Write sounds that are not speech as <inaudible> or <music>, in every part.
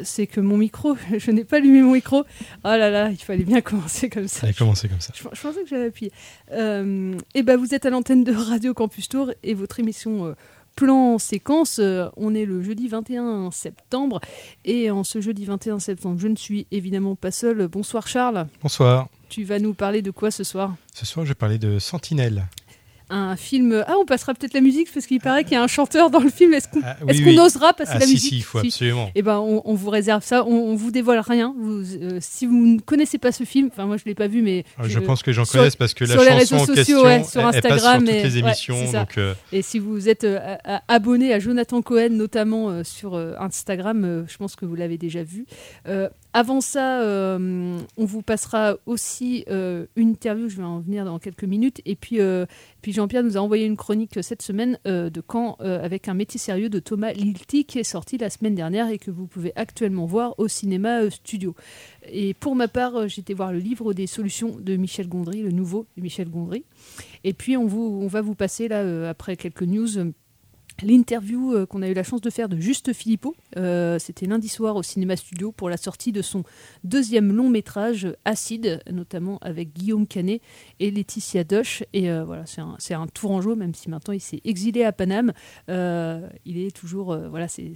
c'est que mon micro, <laughs> je n'ai pas allumé mon micro. Oh là là, il fallait bien <laughs> commencer comme ça. Ça a commencé comme ça. Je, je pensais que j'avais appuyé. Euh, et ben vous êtes à l'antenne de Radio Campus Tour et votre émission. euh, Plan séquence, euh, on est le jeudi 21 septembre et en ce jeudi 21 septembre, je ne suis évidemment pas seul. Bonsoir Charles, Bonsoir. tu vas nous parler de quoi ce soir? Ce soir, je vais parler de Sentinelle. Un film. Ah, on passera peut-être la musique parce qu'il paraît qu'il y a un chanteur dans le film. Est-ce qu'on Ah, oui, qu'on oui. osera passer Ah, la si, musique si, il faut absolument. Eh ben, on, on vous réserve ça. On, on vous dévoile rien. Vous, euh, si vous ne connaissez pas ce film, enfin moi je l'ai pas vu, mais Ah, Je pense que j'en connaissent parce que la sur les chanson réseaux en sociaux, question, ouais, sur elle- elle passe Instagram sur toutes et- les émissions. donc, euh, Et si vous êtes euh, abonné à Jonathan Cohen, notamment sur Instagram, je pense que vous l'avez déjà vu. Avant ça, euh, on vous passera aussi euh, une interview, je vais en venir dans quelques minutes. Et puis, euh, puis Jean-Pierre nous a envoyé une chronique cette semaine de Caen avec un métier sérieux de Thomas Lilti qui est sorti la semaine dernière et que vous pouvez actuellement voir au cinéma studio. Et pour ma part, été voir le livre des solutions de Michel Gondry, le nouveau de Michel Gondry. Et puis on, vous, on va vous passer là, après quelques news, l'interview euh, qu'on a eu la chance de faire de Juste Philippot. Euh, C'était lundi soir au Cinéma Studio pour la sortie de son deuxième long métrage, Acide, notamment avec Guillaume Canet et Laetitia Doche. Et euh, voilà, c'est un, c'est un tourangeau, même si maintenant il s'est exilé à Paname. Il est toujours, voilà, c'est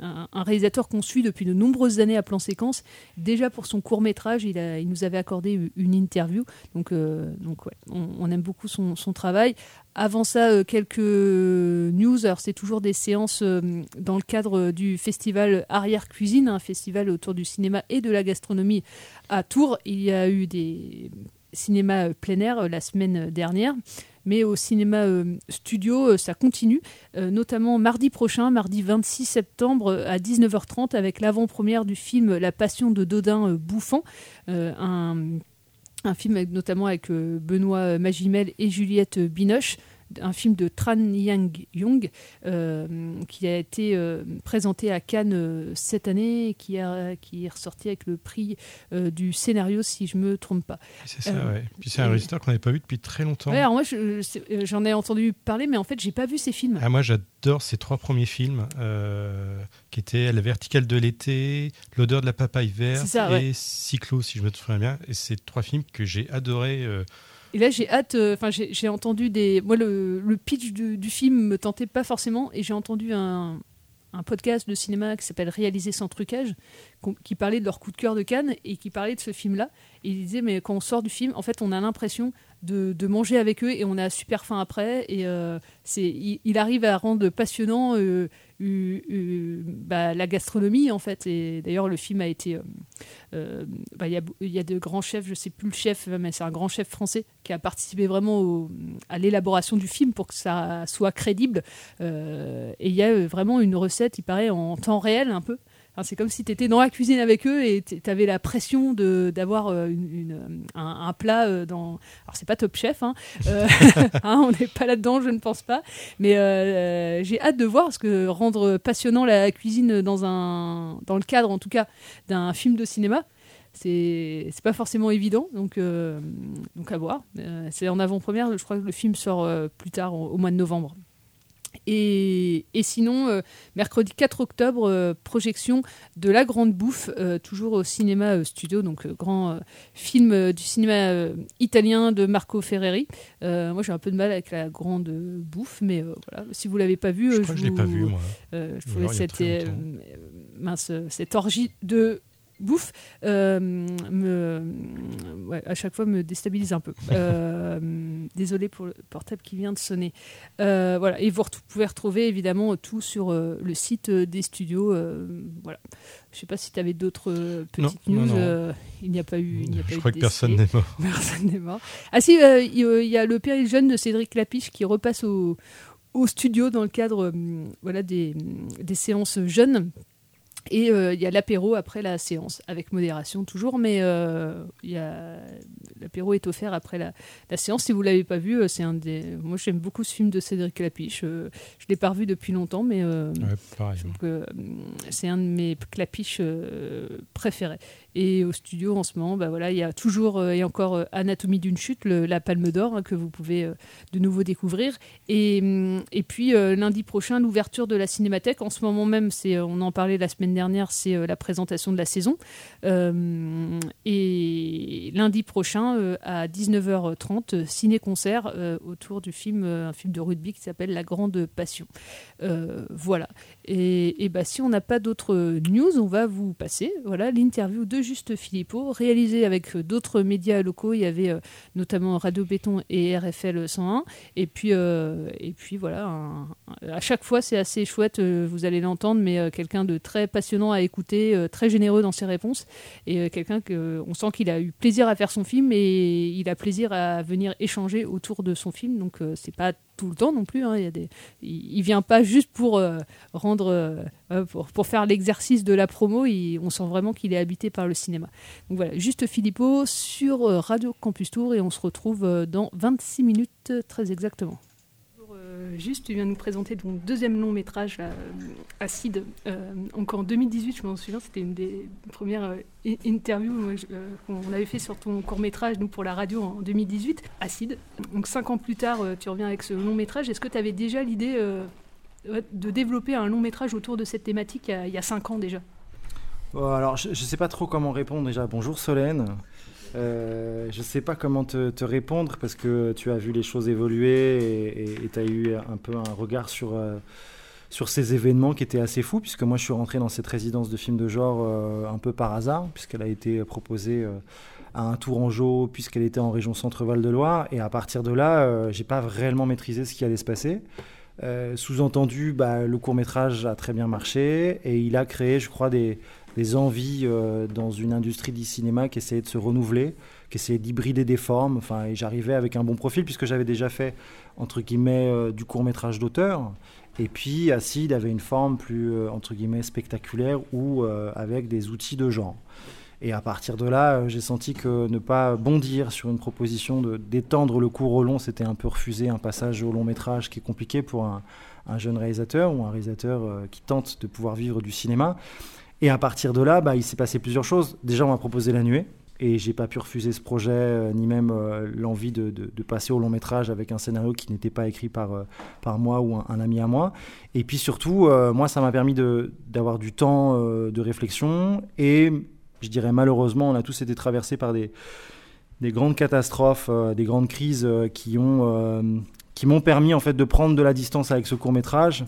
un, réalisateur qu'on suit depuis de nombreuses années à plan séquence. Déjà pour son court métrage, il, a- il nous avait accordé une interview. Donc, donc on, on aime beaucoup son, son travail. Avant ça, euh, quelques news. Alors, c'est toujours des séances euh, dans le cadre du festival Arrière Cuisine, un festival autour du cinéma et de la gastronomie à Tours. Il y a eu des cinémas euh, plein air euh, la semaine dernière. Mais au cinéma euh, studio, euh, ça continue, euh, notamment mardi prochain, mardi 26 septembre euh, à 19h30, avec l'avant-première du film La Passion de Dodin euh, Bouffant, euh, un, un film notamment avec euh, Benoît Magimel et Juliette Binoche, un film de Tran Yang Young euh, qui a été euh, présenté à Cannes euh, cette année et qui, a, qui est ressorti avec le prix du scénario, si je me trompe pas. c'est ça, ouais. Puis c'est un réalisateur qu'on n'avait pas vu depuis très longtemps. Ouais, alors moi, je j'en ai entendu parler, mais en fait, j'ai pas vu ces films. Ah, moi, j'adore ces trois premiers films qui étaient La verticale de l'été, L'odeur de la papaye verte ça, et ouais. Cyclo, si je me souviens bien. Et c'est trois films que j'ai adorés. Et là, j'ai hâte. euh, Enfin, j'ai entendu des. Moi, le, pitch du, du film me tentait pas forcément, et j'ai entendu un, un podcast de cinéma qui s'appelle Réaliser sans trucage, qui parlait de leur coup de cœur de Cannes et qui parlait de ce film-là. Et il disait, mais quand on sort du film, en fait, on a l'impression de, de manger avec eux et on a super faim après. Et euh, c'est, il, arrive à rendre passionnant euh, bah, la gastronomie, en fait. Et d'ailleurs, le film a été. euh, bah, Il y, a, y a de grands chefs, je sais plus le chef, mais c'est un grand chef français qui a participé vraiment à l'élaboration du film pour que ça soit crédible. Et il y a vraiment une recette, il paraît, en temps réel un peu. C'est comme si tu étais dans la cuisine avec eux et tu avais la pression d'avoir euh, une- une- un, plat euh, dans. Alors, c'est pas Top Chef, hein. Euh, <laughs> hein, on n'est pas là-dedans, je ne pense pas. Mais euh, j'ai hâte de voir parce que rendre passionnant la cuisine dans, un, dans le cadre, en tout cas, d'un film de cinéma, c'est c'est pas forcément évident, donc, donc à voir. c'est en avant-première, je crois que le film sort plus tard, au mois de novembre. Et, sinon, euh, mercredi 4 octobre, euh, projection de La Grande Bouffe, euh, toujours au cinéma studio, donc grand film du cinéma italien de Marco Ferreri. moi, j'ai un peu de mal avec La Grande Bouffe, mais voilà, si vous l'avez pas vu, je, je, l'ai pas vu, moi. je trouvais cette, mince, cette orgie de bouffe euh, à chaque fois me déstabilise un peu. <laughs> Euh, désolé pour le portable qui vient de sonner. Euh, voilà, et vous pouvez retrouver évidemment tout sur le site des studios. voilà. Je ne sais pas si tu avais d'autres petites news. il n'y a pas eu. Il n'y a pas Je crois que personne n'est mort. <laughs> Personne n'est mort. Ah si, il y a le péril jeune de Cédric Lapiche qui repasse au, au studio dans le cadre voilà, des, des séances jeunes et euh, il y a l'apéro après la séance, avec modération toujours, mais euh, l'apéro est offert après la, séance. Si vous ne l'avez pas vu, euh, c'est un des. Moi, j'aime beaucoup ce film de Cédric Clapiche. je ne l'ai pas revu depuis longtemps, mais c'est un de mes Clapiches préférés. Et au studio, en ce moment, bah voilà, il y a toujours et encore Anatomie d'une chute, la Palme d'Or, hein, que vous pouvez de nouveau découvrir. Et, hum, et puis, lundi prochain, l'ouverture de la Cinémathèque. En ce moment même, on en parlait la semaine dernière, c'est euh, la présentation de la saison. Euh, et lundi prochain, euh, à 19h30, ciné-concert autour du film, un film de rugby qui s'appelle La Grande Passion. voilà. Et, et bah, si on n'a pas d'autres news, on va vous passer voilà l'interview de Juste Philippot, réalisée avec d'autres médias locaux. Il y avait notamment Radio Béton et RFL 101. Et puis, et puis voilà, à chaque fois, c'est assez chouette, vous allez l'entendre, mais quelqu'un de très passionnant à écouter, euh, très généreux dans ses réponses, et euh, quelqu'un que on sent qu'il a eu plaisir à faire son film et il a plaisir à venir échanger autour de son film. Donc euh, c'est pas tout le temps non plus. Hein. Il, y a des... il, vient pas juste pour rendre, pour, pour, faire l'exercice de la promo. on sent vraiment qu'il est habité par le cinéma. Donc voilà, juste Philippot sur Radio Campus Tour et on se retrouve dans 26 minutes très exactement. Euh, juste, tu viens nous présenter ton deuxième long métrage, euh, Acide. Euh, encore en 2018, je m'en souviens, c'était une des premières interviews qu'on avait fait sur ton court métrage, pour la radio en 2018, Acide. Donc cinq ans plus tard, tu reviens avec ce long métrage. Est-ce que tu avais déjà l'idée de développer un long métrage autour de cette thématique il y a cinq ans déjà? Alors, je ne sais pas trop comment répondre déjà. Bonjour Solène. Euh, je ne sais pas comment te, répondre parce que tu as vu les choses évoluer et tu as eu un peu un regard sur, euh, sur ces événements qui étaient assez fous, puisque moi je suis rentré dans cette résidence de films de genre euh, un peu par hasard, puisqu'elle a été proposée à un Tourangeau, puisqu'elle était en région Centre-Val de Loire, et à partir de là, j'ai pas réellement maîtrisé ce qui allait se passer. Sous-entendu, bah, le court métrage a très bien marché et il a créé, je crois, des, des envies euh, dans une industrie du cinéma qui essayait de se renouveler, qui essayait d'hybrider des formes. Enfin, et j'arrivais avec un bon profil puisque j'avais déjà fait entre guillemets euh, du court métrage d'auteur. Et puis Acide avait une forme plus euh, entre guillemets spectaculaire ou avec des outils de genre. Et à partir de là, j'ai senti que ne pas bondir sur une proposition d'étendre le court au long, c'était un peu refuser un passage au long métrage qui est compliqué pour un jeune réalisateur ou un réalisateur qui tente de pouvoir vivre du cinéma. Et à partir de là, bah, il s'est passé plusieurs choses. Déjà, on m'a proposé La Nuée. Et j'ai pas pu refuser ce projet, euh, ni même euh, l'envie de, de, passer au long métrage avec un scénario qui n'était pas écrit par, euh, par moi ou un, ami à moi. Et puis surtout, moi, ça m'a permis d'avoir du temps de réflexion. Et je dirais malheureusement, on a tous été traversés par des, des grandes catastrophes, des grandes crises qui ont qui m'ont permis en fait de prendre de la distance avec ce court métrage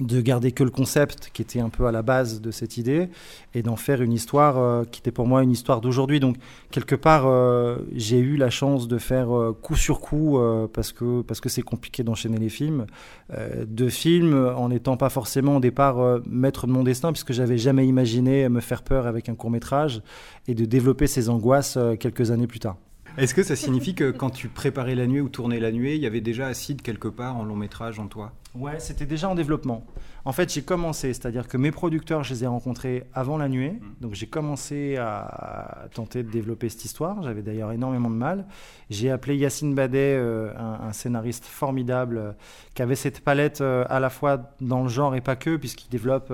de garder que le concept qui était un peu à la base de cette idée et d'en faire une histoire euh, qui était pour moi une histoire d'aujourd'hui. Donc quelque part, euh, j'ai eu la chance de faire euh, coup sur coup parce que parce que c'est compliqué d'enchaîner les films, de films en n'étant pas forcément au départ maître de mon destin puisque j'avais jamais imaginé me faire peur avec un court métrage et de développer ces angoisses quelques années plus tard. Est-ce que ça signifie que quand tu préparais la nuit ou tournais la nuit, il y avait déjà Acide quelque part en long métrage en toi? Ouais, c'était déjà en développement. En fait, j'ai commencé, c'est-à-dire que mes producteurs, je les ai rencontrés avant la nuée. Donc j'ai commencé à tenter de développer cette histoire. J'avais d'ailleurs énormément de mal. J'ai appelé Yacine Badet, euh, un, un, scénariste formidable, euh, qui avait cette palette euh, à la fois dans le genre et pas que, puisqu'il développe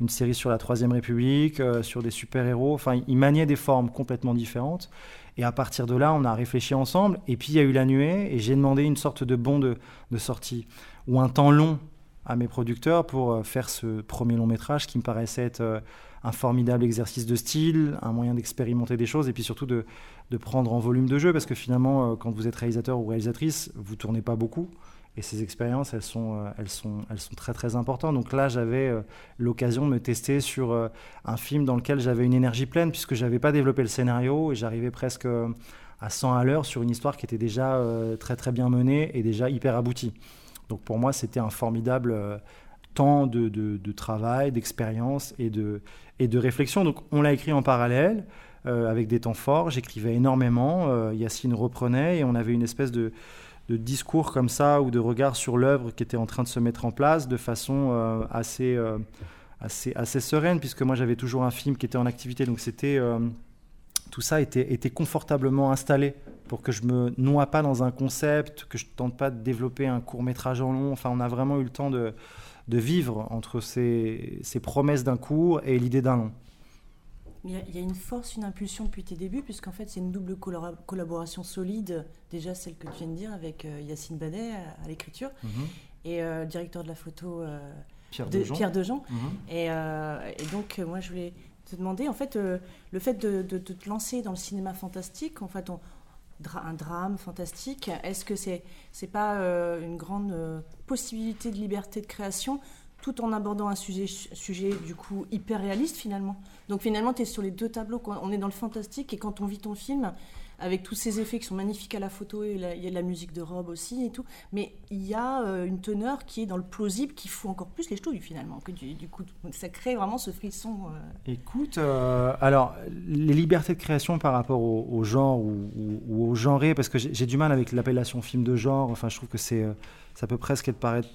une série sur la Troisième République, sur des super-héros. Enfin, il maniait des formes complètement différentes. Et à partir de là, on a réfléchi ensemble. Et puis il y a eu la nuée, et j'ai demandé une sorte de bon de, sortie ou un temps long à mes producteurs pour euh, faire ce premier long métrage qui me paraissait être euh, un formidable exercice de style, un moyen d'expérimenter des choses et puis surtout de, de, prendre en volume de jeu parce que finalement, euh, quand vous êtes réalisateur ou réalisatrice, vous tournez pas beaucoup. Et ces expériences, elles sont, elles, sont, elles sont très très importantes. Donc là, j'avais l'occasion de me tester sur un film dans lequel j'avais une énergie pleine, puisque je n'avais pas développé le scénario et j'arrivais presque à 100 à l'heure sur une histoire qui était déjà très très bien menée et déjà hyper aboutie. Donc pour moi, c'était un formidable euh, temps de, de, de travail, d'expérience et de, et de réflexion. Donc on l'a écrit en parallèle, euh, avec des temps forts. J'écrivais énormément, euh, Yacine reprenait et on avait une espèce de, de, discours comme ça ou de regard sur l'œuvre qui était en train de se mettre en place de façon euh, assez, assez, assez sereine, puisque moi j'avais toujours un film qui était en activité. Donc c'était tout ça était, était, confortablement installé pour que je me noie pas dans un concept, que je tente pas de développer un court métrage en long. Enfin, on a vraiment eu le temps de, de vivre entre ces, ces promesses d'un court et l'idée d'un long. Il y, a, il y, a, une force, une impulsion depuis tes débuts, puisqu'en fait, c'est une double collaboration solide. Déjà, celle que tu viens de dire avec euh, Yacine Badet à, à l'écriture mm -hmm. et euh, le directeur de la photo euh, Pierre de, Dejean. Pierre Dejean. Mm -hmm. et, et, donc, moi, je voulais te demander, en fait, le fait de, de, de, te lancer dans le cinéma fantastique, en fait, on, un drame fantastique, est-ce que c'est c'est pas euh, une grande euh, possibilité de liberté de création? Tout en abordant un sujet, du coup hyper réaliste finalement Donc finalement, tu es sur les deux tableaux. On est dans le fantastique et quand on vit ton film, avec tous ces effets qui sont magnifiques à la photo, il y a de la musique de robe aussi et tout, mais il y a euh, une teneur qui est dans le plausible qui fout encore plus les ch'touilles finalement. Que du, coup, ça crée vraiment ce frisson. Euh... Écoute, euh, alors les libertés de création par rapport au, genre ou, au genré, parce que j'ai du mal avec l'appellation film de genre, enfin je trouve que euh, ça peut presque être paraître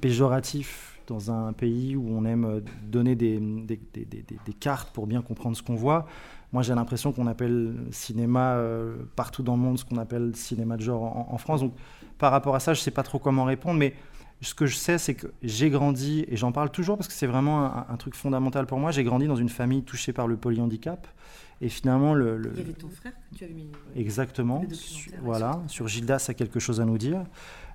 péjoratif dans un pays où on aime donner des, des, des, des cartes pour bien comprendre ce qu'on voit. Moi, j'ai l'impression qu'on appelle cinéma euh, partout dans le monde ce qu'on appelle cinéma de genre en, en, France. Donc, par rapport à ça, je ne sais pas trop comment répondre, mais ce que je sais, c'est que j'ai grandi, et j'en parle toujours parce que c'est vraiment un, un, truc fondamental pour moi, j'ai grandi dans une famille touchée par le polyhandicap. Et finalement, le, le... Il y avait ton frère que tu avais mis. Exactement. Sur, voilà, sur Gildas a quelque chose à nous dire.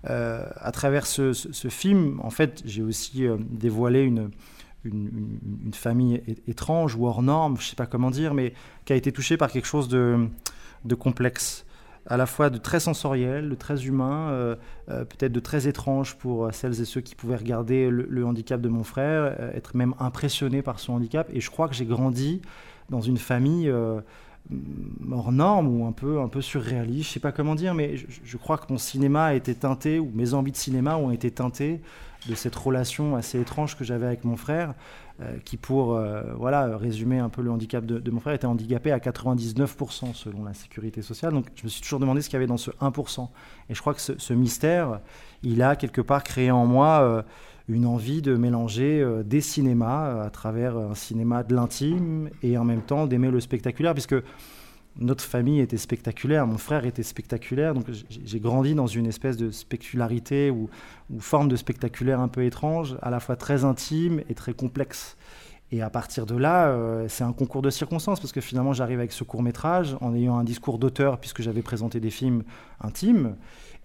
Euh, à travers ce, film, en fait, j'ai aussi euh, dévoilé une, une, famille étrange ou hors norme, je ne sais pas comment dire, mais qui a été touchée par quelque chose de, de complexe, à la fois de très sensoriel, de très humain, euh, euh, peut-être de très étrange pour celles et ceux qui pouvaient regarder le, handicap de mon frère, être même impressionné par son handicap. Et je crois que j'ai grandi dans une famille hors norme ou un peu, un peu surréaliste, je sais pas comment dire, mais je, crois que mon cinéma a été teinté, ou mes envies de cinéma ont été teintées de cette relation assez étrange que j'avais avec mon frère, euh, qui pour euh, voilà, résumer un peu le handicap de, mon frère, était handicapé à 99% selon la sécurité sociale. Donc je me suis toujours demandé ce qu'il y avait dans ce 1%. Et je crois que ce, mystère, il a quelque part créé en moi... Euh, une envie de mélanger euh, des cinémas euh, à travers un cinéma de l'intime et en même temps d'aimer le spectaculaire, puisque notre famille était spectaculaire, mon frère était spectaculaire, donc j'ai grandi dans une espèce de spectacularité ou, forme de spectaculaire un peu étrange, à la fois très intime et très complexe. Et à partir de là, euh, c'est un concours de circonstances, parce que finalement j'arrive avec ce court métrage en ayant un discours d'auteur, puisque j'avais présenté des films intimes,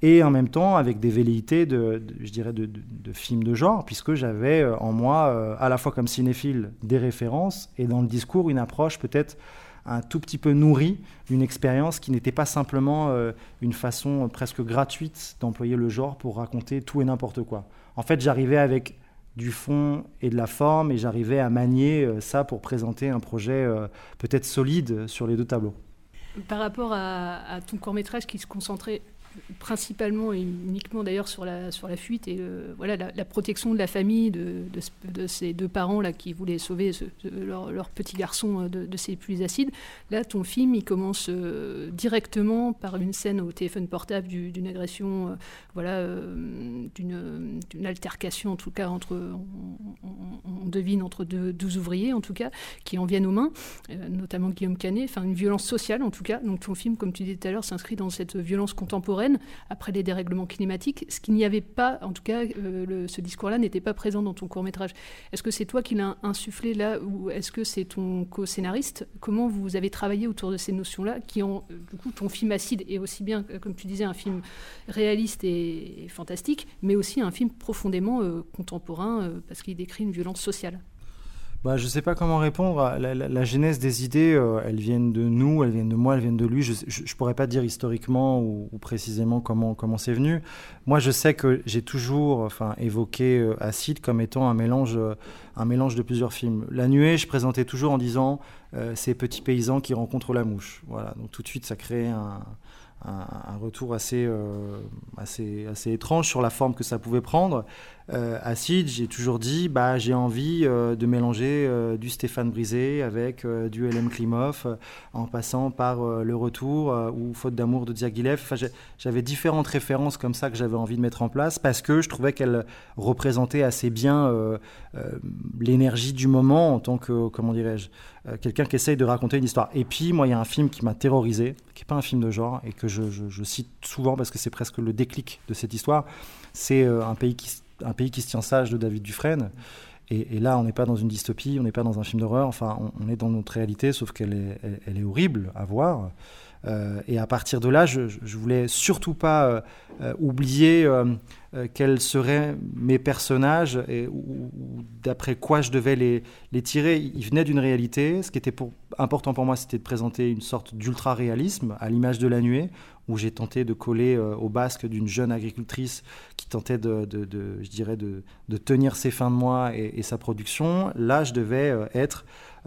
et en même temps avec des velléités de, de je dirais de, films de genre puisque j'avais euh, en moi euh, à la fois comme cinéphile des références et dans le discours une approche peut-être un tout petit peu nourrie d'une expérience qui n'était pas simplement euh, une façon presque gratuite d'employer le genre pour raconter tout et n'importe quoi. En fait, j'arrivais avec du fond et de la forme et j'arrivais à manier ça pour présenter un projet peut-être solide sur les deux tableaux. Par rapport à ton court métrage qui se concentrait principalement et uniquement d'ailleurs sur la, sur la fuite et voilà, la, protection de la famille de, de, ces deux parents là qui voulaient sauver leur, leur, petit garçon de, de, ces pluies acides. Là, ton film, il commence directement par une scène au téléphone portable d'une agression, voilà, d'une altercation en tout cas entre, on, devine entre deux, deux, ouvriers en tout cas, qui en viennent aux mains, notamment Guillaume Canet, enfin une violence sociale en tout cas. Donc ton film, comme tu disais tout à l'heure, s'inscrit dans cette violence contemporaine après les dérèglements climatiques, ce qu'il n'y avait pas, en tout cas, euh, ce discours-là n'était pas présent dans ton court métrage. Est-ce que c'est toi qui l'as insufflé là, ou est-ce que c'est ton co-scénariste? Comment vous avez travaillé autour de ces notions-là, qui ont, euh, du coup, ton film acide est aussi bien, euh, comme tu disais, un film réaliste et, fantastique, mais aussi un film profondément contemporain, parce qu'il décrit une violence sociale? Bah, Je ne sais pas comment répondre. La, genèse des idées, euh, elles viennent de nous, elles viennent de moi, elles viennent de lui. Je ne pourrais pas dire historiquement ou, précisément comment comment c'est venu. Moi, je sais que j'ai toujours enfin, évoqué euh, Acide comme étant un mélange, euh, un mélange de plusieurs films. La nuée, je présentais toujours en disant ces petits paysans qui rencontrent la mouche. Voilà, donc tout de suite, ça crée un, un, retour assez, assez, assez étrange sur la forme que ça pouvait prendre. Euh, acide, j'ai toujours dit, bah, j'ai envie euh, de mélanger euh, du Stéphane Brisé avec du LM Klimov, en passant par Le Retour ou Faute d'amour de Diaghilev. J'avais différentes références comme ça que j'avais envie de mettre en place parce que je trouvais qu'elles représentaient assez bien l'énergie du moment en tant que, comment dirais-je, quelqu'un qui essaye de raconter une histoire. Et puis, moi, il y a un film qui m'a terrorisé, qui n'est pas un film de genre et que je, je cite souvent parce que c'est presque le déclic de cette histoire. C'est un pays qui un pays qui se tient sage de David Dufresne. Et, là, on n'est pas dans une dystopie, on n'est pas dans un film d'horreur, enfin, on, est dans notre réalité, sauf qu'elle est, horrible à voir. Euh, et à partir de là, je, je voulais surtout pas euh, euh, oublier quels seraient mes personnages et d'après quoi je devais les, tirer. Ils venaient d'une réalité. Ce qui était important pour moi, c'était de présenter une sorte d'ultra-réalisme à l'image de la nuée, où j'ai tenté de coller euh, au basque d'une jeune agricultrice qui tentait de, je dirais, de, tenir ses fins de mois et, sa production. Là, je devais être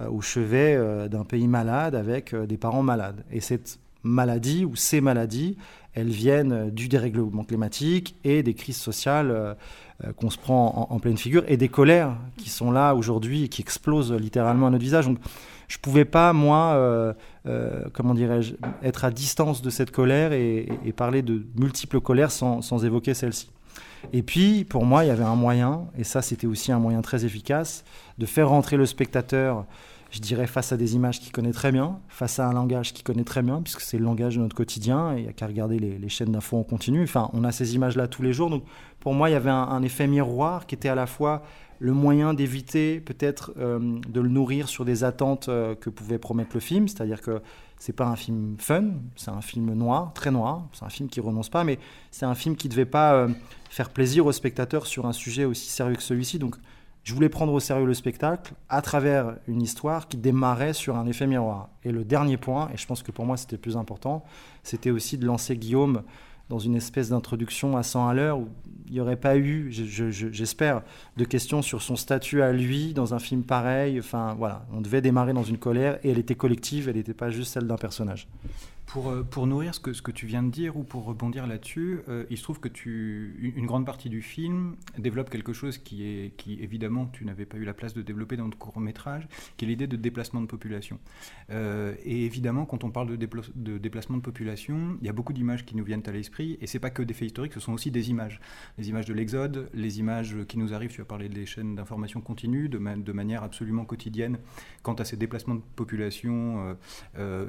au chevet d'un pays malade avec des parents malades. Et cette maladie ou ces maladies, elles viennent du dérèglement climatique et des crises sociales qu'on se prend en, pleine figure et des colères qui sont là aujourd'hui et qui explosent littéralement à notre visage. Donc, je pouvais pas, moi, euh, euh, comment dirais-je, être à distance de cette colère et, parler de multiples colères sans, sans évoquer celle-ci. Et puis, pour moi, il y avait un moyen, et ça c'était aussi un moyen très efficace, de faire rentrer le spectateur, je dirais, face à des images qu'il connaît très bien, face à un langage qu'il connaît très bien, puisque c'est le langage de notre quotidien, et il n'y a qu'à regarder les, chaînes d'infos en continu. Enfin, on a ces images-là tous les jours. Donc, pour moi, il y avait un, effet miroir qui était à la fois le moyen d'éviter peut-être euh, de le nourrir sur des attentes euh, que pouvait promettre le film, c'est-à-dire que c'est pas un film fun, c'est un film noir, très noir, c'est un film qui renonce pas, mais c'est un film qui devait pas euh, faire plaisir aux spectateurs sur un sujet aussi sérieux que celui-ci. Donc je voulais prendre au sérieux le spectacle à travers une histoire qui démarrait sur un effet miroir. Et le dernier point, et je pense que pour moi c'était le plus important, c'était aussi de lancer Guillaume dans une espèce d'introduction à 100 à l'heure où il n'y aurait pas eu, j'espère, de questions sur son statut à lui dans un film pareil. Enfin, voilà, on devait démarrer dans une colère et elle était collective, elle n'était pas juste celle d'un personnage. Pour, euh, pour nourrir ce que, tu viens de dire ou pour rebondir là-dessus, euh, il se trouve que une grande partie du film développe quelque chose qui, est, évidemment, tu n'avais pas eu la place de développer dans notre court métrage, qui est l'idée de déplacement de population. Euh, et évidemment, quand on parle de, déplacement de population, il y a beaucoup d'images qui nous viennent à l'esprit, et c'est pas que des faits historiques, ce sont aussi des images. Les images de l'exode, les images qui nous arrivent, tu as parlé des chaînes d'information continue, de, manière absolument quotidienne, quant à ces déplacements de population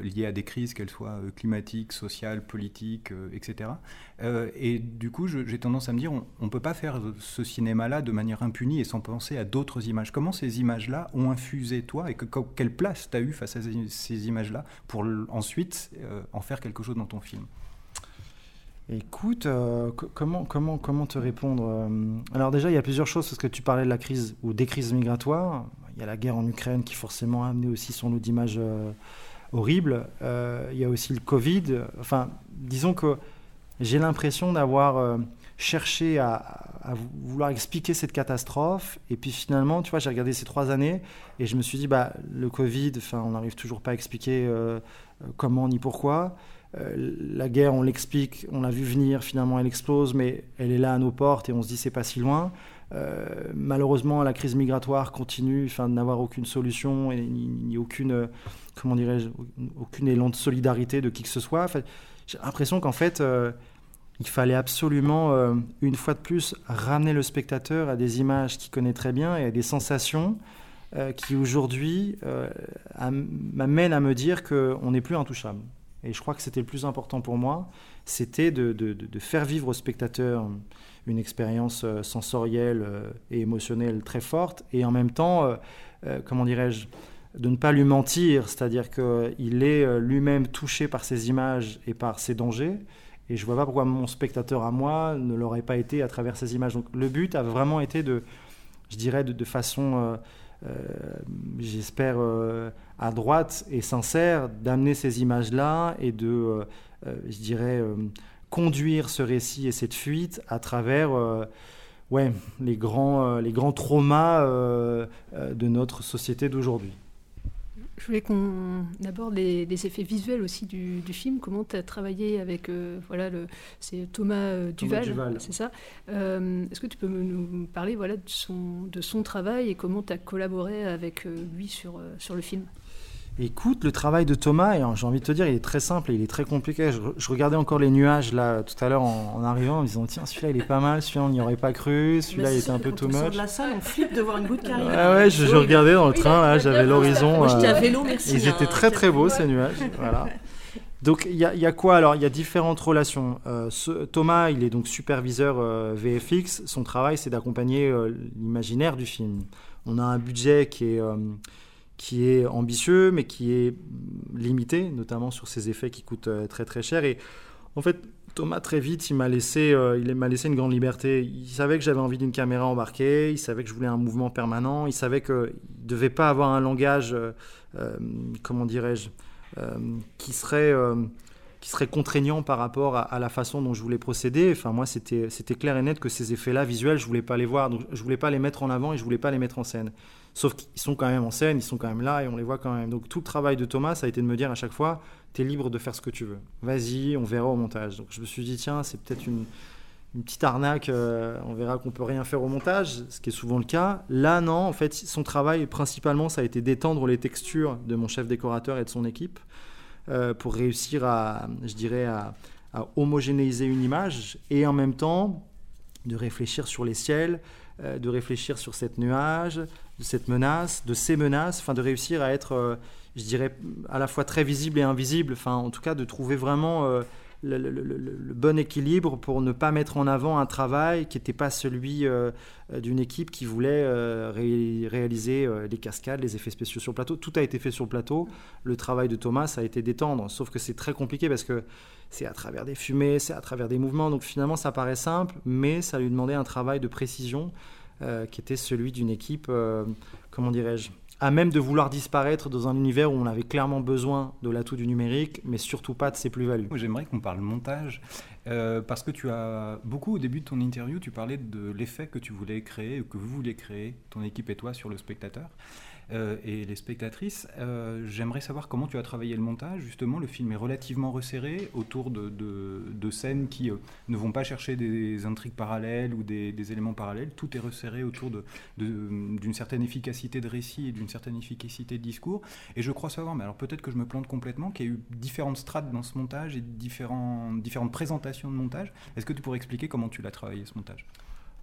liés à des crises, qu'elles soient climatique, sociale, politique, euh, etc. Euh, et du coup, j'ai tendance à me dire, on ne peut pas faire ce cinéma-là de manière impunie et sans penser à d'autres images. Comment ces images-là ont infusé toi et que, quelle place tu as eu face à ces, images-là pour ensuite euh, en faire quelque chose dans ton film? Écoute, comment, comment, comment te répondre Alors déjà, il y a plusieurs choses, parce que tu parlais de la crise ou des crises migratoires. Il y a la guerre en Ukraine qui forcément a amené aussi son lot d'images horrible. Euh, il y a aussi le Covid. Enfin, disons que j'ai l'impression d'avoir euh, cherché à, vouloir expliquer cette catastrophe. Et puis finalement, tu vois, j'ai regardé ces trois années et je me suis dit, bah, le Covid, enfin, on n'arrive toujours pas à expliquer euh, comment ni pourquoi. La guerre, on l'explique, on l'a vu venir, finalement elle explose, mais elle est là à nos portes et on se dit c'est pas si loin. Euh, malheureusement, la crise migratoire continue, enfin, de n'avoir aucune solution et ni, aucune, euh, comment dirais-je, aucune élan de solidarité de qui que ce soit. j'ai l'impression qu'en fait, il fallait absolument, une fois de plus, ramener le spectateur à des images qu'il connaît très bien et à des sensations qui aujourd'hui m'amènent à me dire qu'on n'est plus intouchable. Et je crois que c'était le plus important pour moi, c'était de, de, faire vivre au spectateur une expérience euh, sensorielle euh, et émotionnelle très forte, et en même temps, euh, comment dirais-je, de ne pas lui mentir, c'est-à-dire qu'il est lui-même touché par ces images et par ces dangers, et je ne vois pas pourquoi mon spectateur à moi ne l'aurait pas été à travers ces images. Donc le but a vraiment été de, je dirais, de, façon, j'espère, à droite et sincère d'amener ces images-là et de, euh, euh, je dirais, euh, conduire ce récit et cette fuite à travers ouais, les, grands, les grands traumas de notre société d'aujourd'hui. Je voulais qu'on aborde les, effets visuels aussi du, film. Comment tu as travaillé avec voilà le c'est Thomas Duval, c'est ça Est-ce que tu peux nous parler voilà de son de son travail et comment tu as collaboré avec lui sur sur le film? Écoute, le travail de Thomas, et j'ai envie de te dire, il est très simple et il est très compliqué. Je, regardais encore les nuages là tout à l'heure en, arrivant en me disant tiens, celui-là il est pas mal, celui-là on n'y aurait pas cru, celui-là il était un peu too much. de la salle, on flippe de voir une goutte qui arrive. Ah ouais, je, regardais dans le train là, j'avais l'horizon. Moi j'étais à euh, vélo, merci. Ils étaient très très beaux ces nuages. <laughs> Voilà. Donc il y, y, a quoi alors? Il y a différentes relations. Euh, Thomas, il est donc superviseur euh, VFX. Son travail, c'est d'accompagner l'imaginaire du film. On a un budget qui est qui est ambitieux, mais qui est limité, notamment sur ses effets qui coûtent euh, très très cher. Et en fait, Thomas, très vite, il m'a laissé, euh, laissé une grande liberté. Il savait que j'avais envie d'une caméra embarquée, il savait que je voulais un mouvement permanent, il savait qu'il ne devait pas avoir un langage, euh, comment dirais-je, qui serait qui serait contraignant par rapport à, la façon dont je voulais procéder. Enfin, moi, c'était clair et net que ces effets-là visuels, je voulais pas les voir, donc je voulais pas les mettre en avant et je voulais pas les mettre en scène. Sauf qu'ils sont quand même en scène, ils sont quand même là et on les voit quand même. Donc tout le travail de Thomas, ça a été de me dire à chaque fois, tu es libre de faire ce que tu veux. Vas-y, on verra au montage. Donc je me suis dit, tiens, c'est peut-être une, petite arnaque, euh, on verra qu'on peut rien faire au montage, ce qui est souvent le cas. Là, non, en fait, son travail, principalement, ça a été d'étendre les textures de mon chef décorateur et de son équipe euh, pour réussir à, je dirais, à homogénéiser une image et en même temps de réfléchir sur les ciels, euh, de réfléchir sur cette nuage, de cette menace, de ces menaces, enfin de réussir à être, euh, je dirais, à la fois très visible et invisible, enfin en tout cas de trouver vraiment euh, le, bon équilibre pour ne pas mettre en avant un travail qui n'était pas celui d'une équipe qui voulait réaliser les cascades, les effets spéciaux sur le plateau. Tout a été fait sur le plateau. Le travail de Thomas a été d'étendre, sauf que c'est très compliqué parce que c'est à travers des fumées, c'est à travers des mouvements. Donc finalement, ça paraît simple, mais ça lui demandait un travail de précision euh, qui était celui d'une équipe, euh, comment dirais-je, à même de vouloir disparaître dans un univers où on avait clairement besoin de l'atout du numérique, mais surtout pas de ses plus-values. J'aimerais qu'on parle montage, euh, parce que tu as beaucoup au début de ton interview, tu parlais de l'effet que tu voulais créer, que vous vouliez créer, ton équipe et toi, sur le spectateur. Euh, et les spectatrices. Euh, j'aimerais savoir comment tu as travaillé le montage. Justement, le film est relativement resserré autour de, scènes qui euh, ne vont pas chercher des intrigues parallèles ou des, éléments parallèles. Tout est resserré autour d'une certaine efficacité de récit et d'une certaine efficacité de discours. Et je crois savoir, mais alors peut-être que je me plante complètement, qu'il y a eu différentes strates dans ce montage et différentes présentations de montage. Est-ce que tu pourrais expliquer comment tu l'as travaillé ce montage?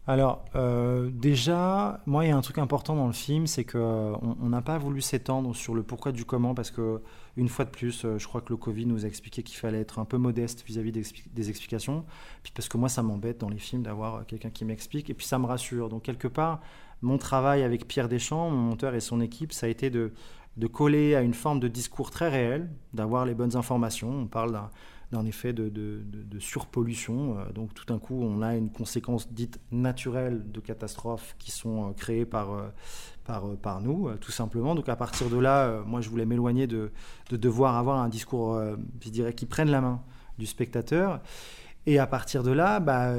Alors, euh, déjà, moi, il y a un truc important dans le film, c'est qu'on n'a pas voulu s'étendre sur le pourquoi du comment, parce que, une fois de plus, euh, je crois que le Covid nous a expliqué qu'il fallait être un peu modeste vis-à-vis des, explications. Puis parce que moi, ça m'embête dans les films d'avoir euh, quelqu'un qui m'explique, et puis ça me rassure. Donc, quelque part, mon travail avec Pierre Deschamps, mon monteur et son équipe, ça a été de, de coller à une forme de discours très réel, d'avoir les bonnes informations. On parle d'un d'un effet de, surpollution. Euh, donc tout d'un coup, on a une conséquence dite naturelle de catastrophes qui sont euh, créées par, euh, par, par nous, tout simplement. Donc à partir de là, moi, je voulais m'éloigner de, devoir avoir un discours, je dirais, qui prenne la main du spectateur. Et à partir de là, bah,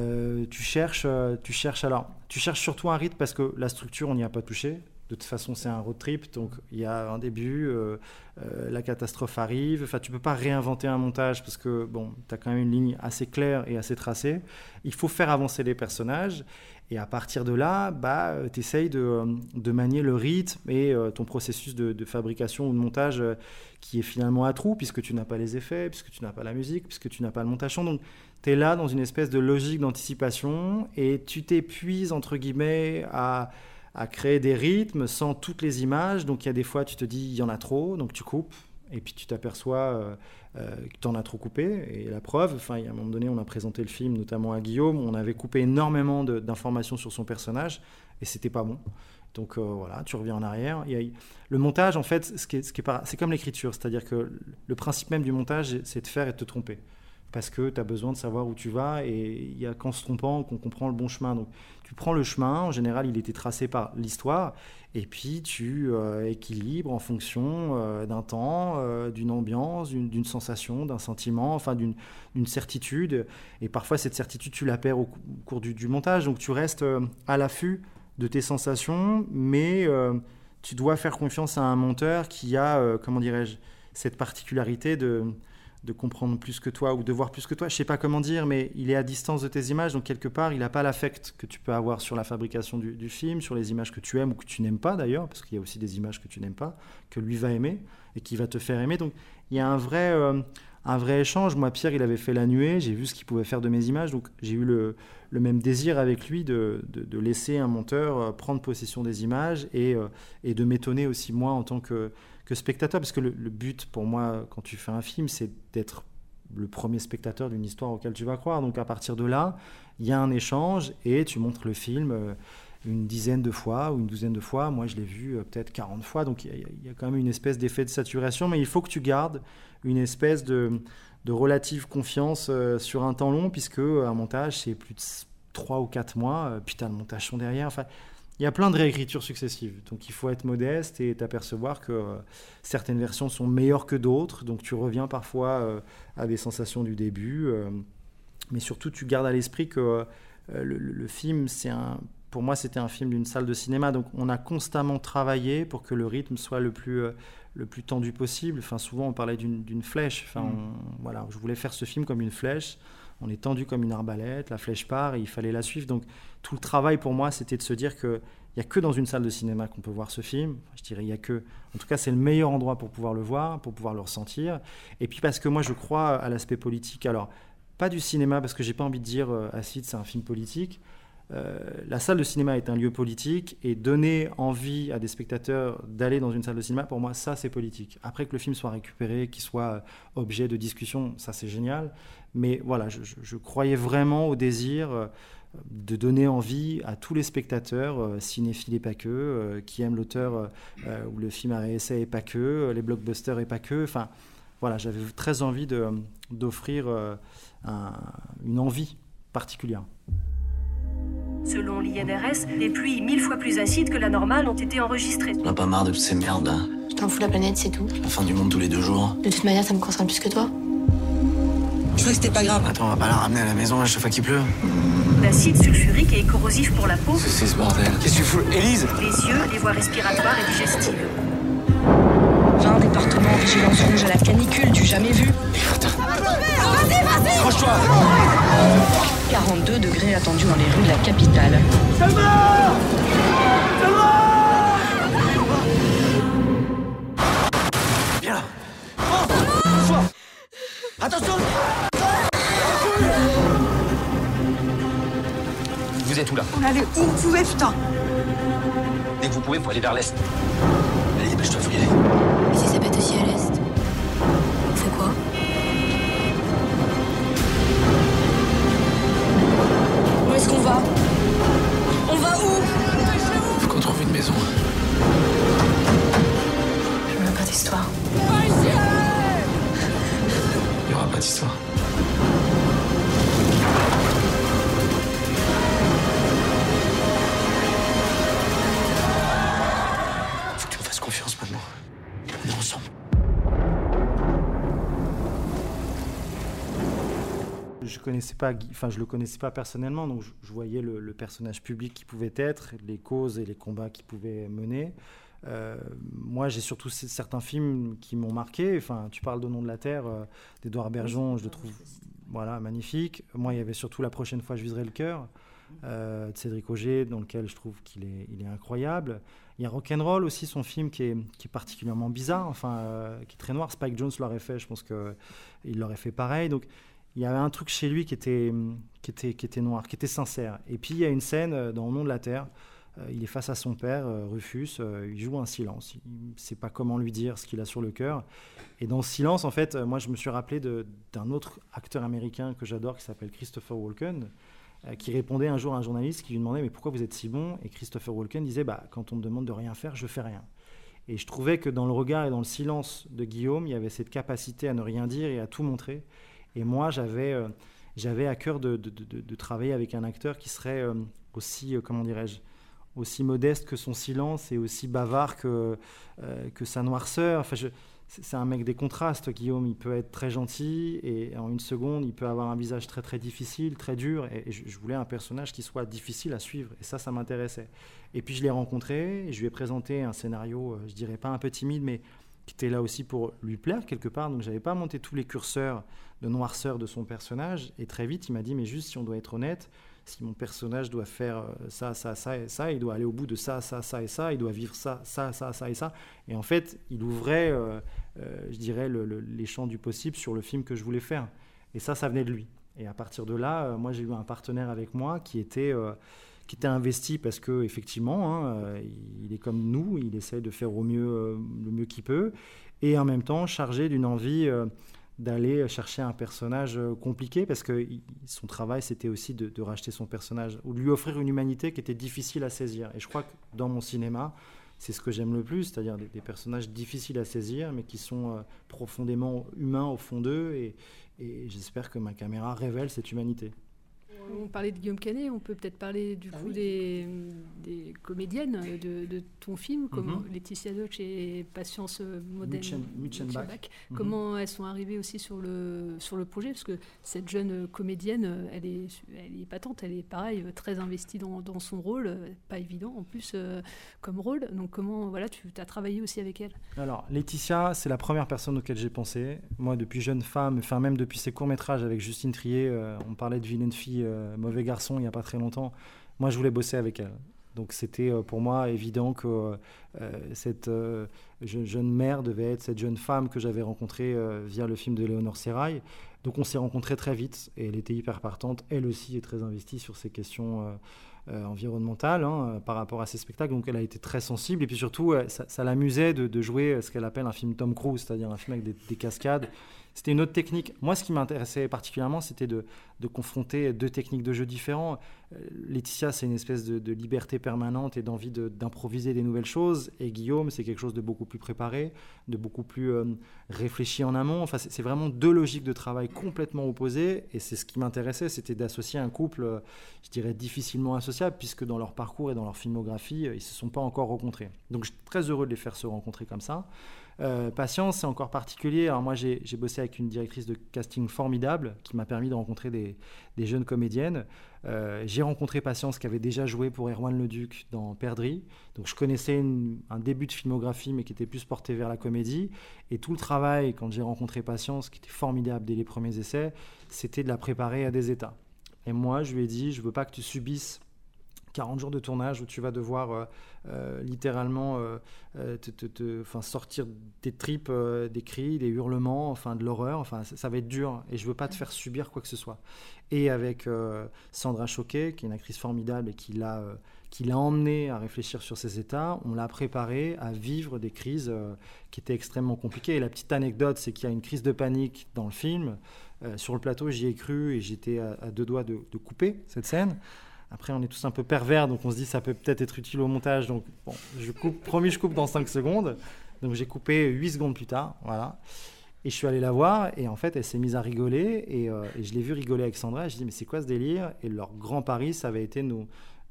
tu cherches, tu cherches alors, tu cherches surtout un rythme parce que la structure, on n'y a pas touché. De toute façon, c'est un road trip, donc il y a un début, euh, euh, la catastrophe arrive. Enfin, tu peux pas réinventer un montage parce que bon, tu as quand même une ligne assez claire et assez tracée. Il faut faire avancer les personnages. Et à partir de là, bah, tu essayes de, de, manier le rythme et euh, ton processus de, fabrication ou de montage qui est finalement à trous, puisque tu n'as pas les effets, puisque tu n'as pas la musique, puisque tu n'as pas le montage. Donc, tu es là dans une espèce de logique d'anticipation et tu t'épuises, entre guillemets, à à créer des rythmes sans toutes les images. Donc il y a des fois, tu te dis, il y en a trop, donc tu coupes. Et puis tu t'aperçois euh, euh, que tu en as trop coupé. Et la preuve, enfin, a un moment donné, on a présenté le film, notamment à Guillaume, on avait coupé énormément d'informations sur son personnage, et c'était pas bon. Donc euh, voilà, tu reviens en arrière. le montage, en fait, ce qui c'est comme l'écriture, c'est-à-dire que le principe même du montage, c'est de faire et de te tromper parce que tu as besoin de savoir où tu vas et il y a qu'en se trompant qu'on comprend le bon chemin. Donc tu prends le chemin, en général il était tracé par l'histoire, et puis tu euh, équilibres en fonction euh, d'un temps, euh, d'une ambiance, d'une sensation, d'un sentiment, enfin d'une certitude. Et parfois cette certitude tu la perds au, cours du, du, montage, donc tu restes à l'affût de tes sensations, mais tu dois faire confiance à un monteur qui a, comment dirais-je, cette particularité de de comprendre plus que toi ou de voir plus que toi. Je sais pas comment dire, mais il est à distance de tes images, donc quelque part, il n'a pas l'affect que tu peux avoir sur la fabrication du, film, sur les images que tu aimes ou que tu n'aimes pas d'ailleurs, parce qu'il y a aussi des images que tu n'aimes pas, que lui va aimer et qui va te faire aimer. Donc il y a un vrai, euh, un vrai échange. Moi, Pierre, il avait fait La Nuée, j'ai vu ce qu'il pouvait faire de mes images, donc j'ai eu le, le, même désir avec lui de, de, laisser un monteur euh, prendre possession des images et, euh, et de m'étonner aussi moi en tant que que spectateur, parce que le, but pour moi, quand tu fais un film, c'est d'être le premier spectateur d'une histoire auquel tu vas croire. Donc à partir de là, il y a un échange et tu montres le film euh, une dizaine de fois ou une douzaine de fois. Moi, je l'ai vu euh, peut-être 40 fois. Donc il y, a quand même une espèce d'effet de saturation, mais il faut que tu gardes une espèce de, relative confiance euh, sur un temps long, puisque un montage, c'est plus de 3 ou 4 mois, puis tu as le montage son derrière. Enfin, il y a plein de réécritures successives. Donc il faut être modeste et t'apercevoir que euh, certaines versions sont meilleures que d'autres. Donc tu reviens parfois euh, à des sensations du début. Euh, mais surtout, tu gardes à l'esprit que le, film, c'est un, pour moi, c'était un film d'une salle de cinéma. Donc on a constamment travaillé pour que le rythme soit le plus, le plus tendu possible. Enfin, souvent, on parlait d'une flèche. Enfin, mm. voilà, je voulais faire ce film comme une flèche on est tendu comme une arbalète, la flèche part et il fallait la suivre. Donc tout le travail pour moi, c'était de se dire qu'il n'y a que dans une salle de cinéma qu'on peut voir ce film. Je dirais, il y a que. En tout cas, c'est le meilleur endroit pour pouvoir le voir, pour pouvoir le ressentir. Et puis parce que moi, je crois à l'aspect politique. Alors, pas du cinéma, parce que j'ai pas envie de dire euh, Acide, c'est un film politique. Euh, la salle de cinéma est un lieu politique et donner envie à des spectateurs d'aller dans une salle de cinéma, pour moi, ça c'est politique. Après que le film soit récupéré, qu'il soit objet de discussion, ça c'est génial. Mais voilà, je, croyais vraiment au désir euh, de donner envie à tous les spectateurs, euh, cinéphiles et pas que, qui aiment l'auteur ou le film à réessai et pas que, les blockbusters et pas que. Enfin, voilà, j'avais très envie d'offrir une envie particulière. Selon l'INRS, des pluies mille fois plus acides que la normale ont été enregistrées. On a pas marre de toutes ces merdes là. Je t'en fous la planète, c'est tout. La fin du monde tous les deux jours. De toute manière, ça me concerne plus que toi. Je crois que c'était pas grave. Attends, on va pas la ramener à la maison à chaque fois qu'il pleut. L'acide sulfurique est corrosif pour la peau. C'est ce bordel. Qu'est-ce que tu fous Élise? Les yeux, les voies respiratoires et digestives. 20 départements vigilance rouge à la canicule du jamais vu. Vas-y, vas-y Accroche-toi 42 degrés attendus dans les rues de la capitale. Viens Vous êtes où là On allait où vous pouvez, putain Dès que vous pouvez, vous aller vers l'est. Allez, dépêche-toi, faut y aller. Mais si ça pète aussi à l'est On fait quoi? Où est-ce qu'on va? On va où? Faut qu'on trouve une maison. Je veux pas d'histoire. Il y aura pas d'histoire. Connaissais pas, enfin je le connaissais pas personnellement, donc je, voyais le, personnage public qui pouvait être, les causes et les combats qu'il pouvait mener. Euh, moi, j'ai surtout certains films qui m'ont marqué. Enfin, tu parles de Nom de la Terre euh, d'Edouard Bergeon, je le trouve voilà magnifique. Moi, il y avait surtout La prochaine fois, je viserai le cœur euh, de Cédric Auger, dans lequel je trouve qu'il est, il est incroyable. Il y a Rock'n'Roll aussi, son film qui est, qui est particulièrement bizarre, enfin, qui est très noir. Spike Jones l'aurait fait, je pense qu'il l'aurait fait pareil. Donc, il y avait un truc chez lui qui était, qui, était, qui était noir, qui était sincère. Et puis il y a une scène dans Le nom de la Terre. Euh, il est face à son père, euh, Rufus. Euh, il joue un silence. Il ne sait pas comment lui dire ce qu'il a sur le cœur. Et dans ce silence, en fait, moi, je me suis rappelé d'un autre acteur américain que j'adore qui s'appelle Christopher Walken qui répondait un jour à un journaliste qui lui demandait mais pourquoi vous êtes si bon? Et Christopher Walken disait bah quand on me demande de rien faire, je fais rien. Et je trouvais que dans le regard et dans le silence de Guillaume, il y avait cette capacité à ne rien dire et à tout montrer. Et moi, j'avais euh, à cœur de, travailler avec un acteur qui serait euh, aussi, euh, comment dirais-je, aussi modeste que son silence et aussi bavard que, que sa noirceur. Enfin, c'est un mec des contrastes, Guillaume. Il peut être très gentil et en une seconde, il peut avoir un visage très très difficile, très dur. Et, je, voulais un personnage qui soit difficile à suivre. Et ça, ça m'intéressait. Et puis je l'ai rencontré et je lui ai présenté un scénario, je dirais pas un peu timide, mais qui était là aussi pour lui plaire quelque part. Donc j'avais pas monté tous les curseurs de noirceur de son personnage. Et très vite, il m'a dit, mais juste si on doit être honnête, si mon personnage doit faire euh, ça, ça, ça et ça, il doit aller au bout de ça, ça, ça et ça, il doit vivre ça, ça, ça, ça et ça. Et en fait, il ouvrait, euh, euh, je dirais, les champs du possible sur le film que je voulais faire. Et ça, ça venait de lui. Et à partir de là, moi, j'ai eu un partenaire avec moi qui était qui était investi parce que effectivement, hein, il est comme nous, il essaie de faire au mieux le mieux qu'il peut, et en même temps chargé d'une envie d'aller chercher un personnage euh, compliqué parce que son travail c'était aussi de, racheter son personnage ou de lui offrir une humanité qui était difficile à saisir. Et je crois que dans mon cinéma c'est ce que j'aime le plus c'est-à-dire des, personnages difficiles à saisir mais qui sont euh, profondément humains au fond d'eux et j'espère que ma caméra révèle cette humanité on parlait de Guillaume Canet, on peut peut-être parler du ah coup des, comédiennes de, ton film, comme mhm. Laetitia Deutsch et Patience Modène. Mhm. Comment elles sont arrivées aussi sur le, sur le projet Parce que cette jeune comédienne, elle est, elle est patente, elle est pareil, très investie dans, son rôle, pas évident en plus euh, comme rôle. Donc comment voilà, tu as travaillé aussi avec elle? Alors Laetitia, c'est la première personne auquel j'ai pensé. Moi, depuis jeune femme, enfin même depuis ses courts-métrages avec Justine Trier, euh, on parlait de vilaine fille euh, mauvais garçon il n'y a pas très longtemps. Moi, je voulais bosser avec elle. Donc c'était euh, pour moi évident que euh, cette jeune mère devait être cette jeune femme que j'avais rencontrée via le film de Léonore Serrail. Donc on s'est rencontrés très vite et elle était hyper partante. Elle aussi est très investie sur ces questions environnementales hein, par rapport à ces spectacles. Donc elle a été très sensible et puis surtout ça, l'amusait de, jouer ce qu'elle appelle un film Tom Cruise, c'est-à-dire un film avec des cascades c'était une autre technique. Moi, ce qui m'intéressait particulièrement, c'était de, confronter deux techniques de jeu différents. Euh, Laetitia, c'est une espèce de, liberté permanente et d'envie d'improviser des nouvelles choses. Et Guillaume, c'est quelque chose de beaucoup plus préparé, de beaucoup plus euh, réfléchi en amont. Enfin, c'est vraiment deux logiques de travail complètement opposées. Et c'est ce qui m'intéressait, c'était d'associer un couple, euh, je dirais, difficilement associable, puisque dans leur parcours et dans leur filmographie, ils ne se sont pas encore rencontrés. Donc, je suis très heureux de les faire se rencontrer comme ça. Euh, Patience, c'est encore particulier. Alors moi, j'ai bossé avec une directrice de casting formidable qui m'a permis de rencontrer des, jeunes comédiennes. Euh, j'ai rencontré Patience qui avait déjà joué pour Erwan Leduc dans Perdri. Donc je connaissais un début de filmographie, mais qui était plus porté vers la comédie. Et tout le travail, quand j'ai rencontré Patience, qui était formidable dès les premiers essais, c'était de la préparer à des états. Et moi, je lui ai dit, je veux pas que tu subisses 40 jours de tournage où tu vas devoir euh, euh, littéralement euh, te, sortir des tripes, des cris, des hurlements, enfin de l'horreur. Enfin, ça, va être dur et je veux pas te faire subir quoi que ce soit. Et avec Sandra Choquet, qui est une actrice formidable et qui l'a qui l'a emmené à réfléchir sur ses états, on l'a préparé à vivre des crises qui étaient extrêmement compliquées. Et la petite anecdote, c'est qu'il y a une crise de panique dans le film. sur le plateau, j'y ai cru et j'étais à, deux doigts de, de couper cette scène. Après, on est tous un peu pervers, donc on se dit ça peut peut-être être utile au montage. Donc, bon, je coupe, promis, je coupe dans 5 secondes. Donc, j'ai coupé 8 secondes plus tard. Voilà. Et je suis allé la voir, et en fait, elle s'est mise à rigoler, et, euh, je l'ai vu rigoler avec Sandra. Je dis, mais c'est quoi ce délire? Et leur grand pari, ça avait été nous,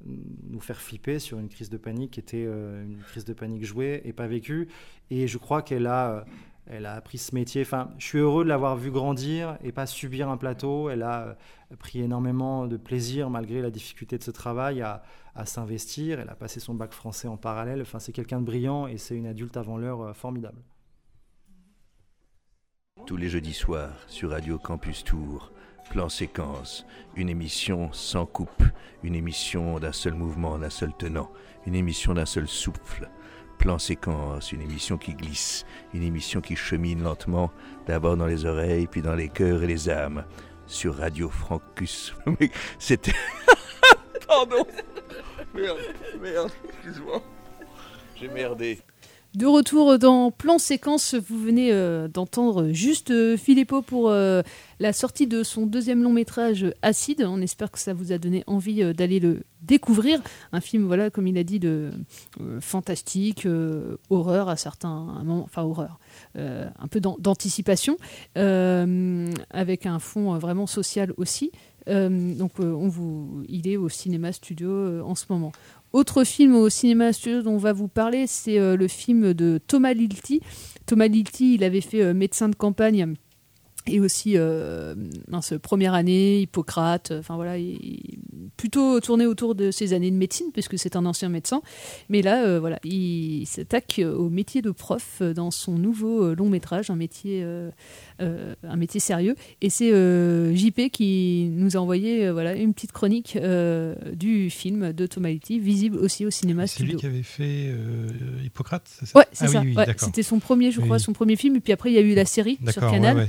nous faire flipper sur une crise de panique qui était euh, une crise de panique jouée et pas vécue. Et je crois qu'elle a, elle a appris ce métier. Enfin, je suis heureux de l'avoir vu grandir et pas subir un plateau. Elle a pris énormément de plaisir, malgré la difficulté de ce travail, à, s'investir. Elle a passé son bac français en parallèle. Enfin, c'est quelqu'un de brillant et c'est une adulte avant l'heure formidable. Tous les jeudis soirs sur Radio Campus Tour, Plan Séquence, une émission sans coupe, une émission d'un seul mouvement, d'un seul tenant, une émission d'un seul souffle. Plan Séquence, une émission qui glisse, une émission qui chemine lentement, d'abord dans les oreilles, puis dans les cœurs et les âmes, sur Radio Francus. <laughs> C'était... Pardon Merde, merde, excuse-moi. J'ai merdé. De retour dans Plan Séquence, vous venez euh, d'entendre juste euh, Philippot pour euh, la sortie de son deuxième long métrage Acide. On espère que ça vous a donné envie euh, d'aller le découvrir. Un film, voilà, comme il a dit, de fantastique, horreur à certains moments, enfin horreur, un peu d'anticipation, avec un fond vraiment social aussi. Donc on vous, il est au cinéma studio en ce moment. Autre film au cinéma studio dont on va vous parler, c'est euh, le film de Thomas Lilti. Thomas Lilti, il avait fait euh, Médecin de campagne et aussi euh, mince, première année, Hippocrate, enfin voilà, il, plutôt tourné autour de ses années de médecine puisque c'est un ancien médecin. Mais là, euh, voilà, il s'attaque au métier de prof dans son nouveau euh, long métrage, un métier, euh, euh, un métier sérieux. Et c'est euh, JP qui nous a envoyé euh, voilà une petite chronique euh, du film de Thomas Litti, visible aussi au cinéma C'est lui qui avait fait euh, Hippocrate, c'est ça? Ouais, c'est Ah ça. oui, oui, Ouais, d'accord. C'était son premier, je crois, oui. son premier film. Et puis après, il y a eu la série sur ouais, Canal. ouais,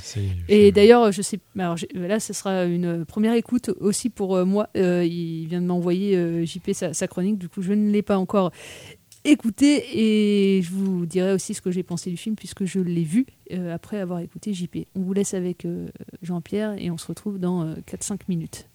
et d'ailleurs, je sais. Alors là, ce sera une première écoute aussi pour euh, moi. Euh, il vient de m'envoyer euh, JP sa, sa chronique. Du coup, je ne l'ai pas encore écouté et je vous dirai aussi ce que j'ai pensé du film puisque je l'ai vu euh, après avoir écouté JP. On vous laisse avec euh, Jean-Pierre et on se retrouve dans euh, 4-5 minutes.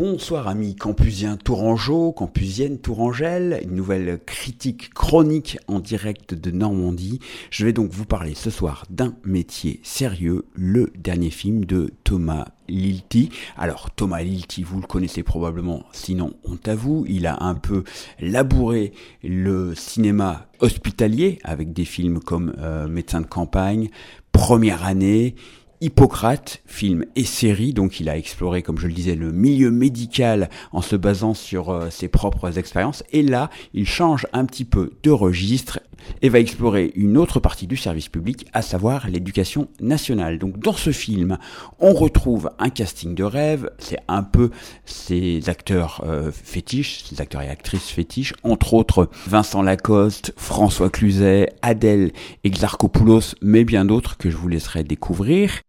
Bonsoir amis campusiens tourangeaux, campusiennes tourangelles, une nouvelle critique chronique en direct de Normandie. Je vais donc vous parler ce soir d'un métier sérieux, le dernier film de Thomas Lilti. Alors Thomas Lilti, vous le connaissez probablement, sinon honte à vous, il a un peu labouré le cinéma hospitalier avec des films comme euh, Médecin de campagne, Première année, Hippocrate, film et série, donc il a exploré, comme je le disais, le milieu médical en se basant sur euh, ses propres expériences. Et là, il change un petit peu de registre et va explorer une autre partie du service public, à savoir l'éducation nationale. Donc dans ce film, on retrouve un casting de rêve, c'est un peu ses acteurs euh, fétiches, ses acteurs et actrices fétiches, entre autres Vincent Lacoste, François Cluzet, Adèle Exarchopoulos, mais bien d'autres que je vous laisserai découvrir.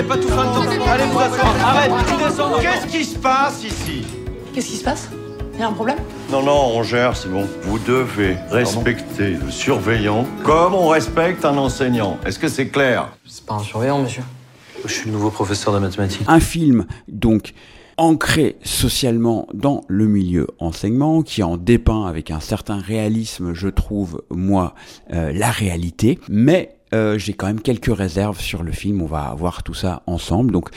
Ouais, pas tout ça le temps. Allez, vous asseoir. Arrête, tu descends. Qu'est-ce qui se passe ici Qu'est-ce qui se passe? Il y a un problème? Non, non, on gère, c'est bon. Vous devez respecter le surveillant comme on respecte un enseignant. Est-ce que c'est clair? C'est pas un surveillant, monsieur. Je suis le nouveau professeur de mathématiques. Un film, donc, ancré socialement dans le milieu enseignement, qui en dépeint avec un certain réalisme, je trouve, moi, euh, la réalité, mais euh, j'ai quand même quelques réserves sur le film, on va voir tout ça ensemble. Donc,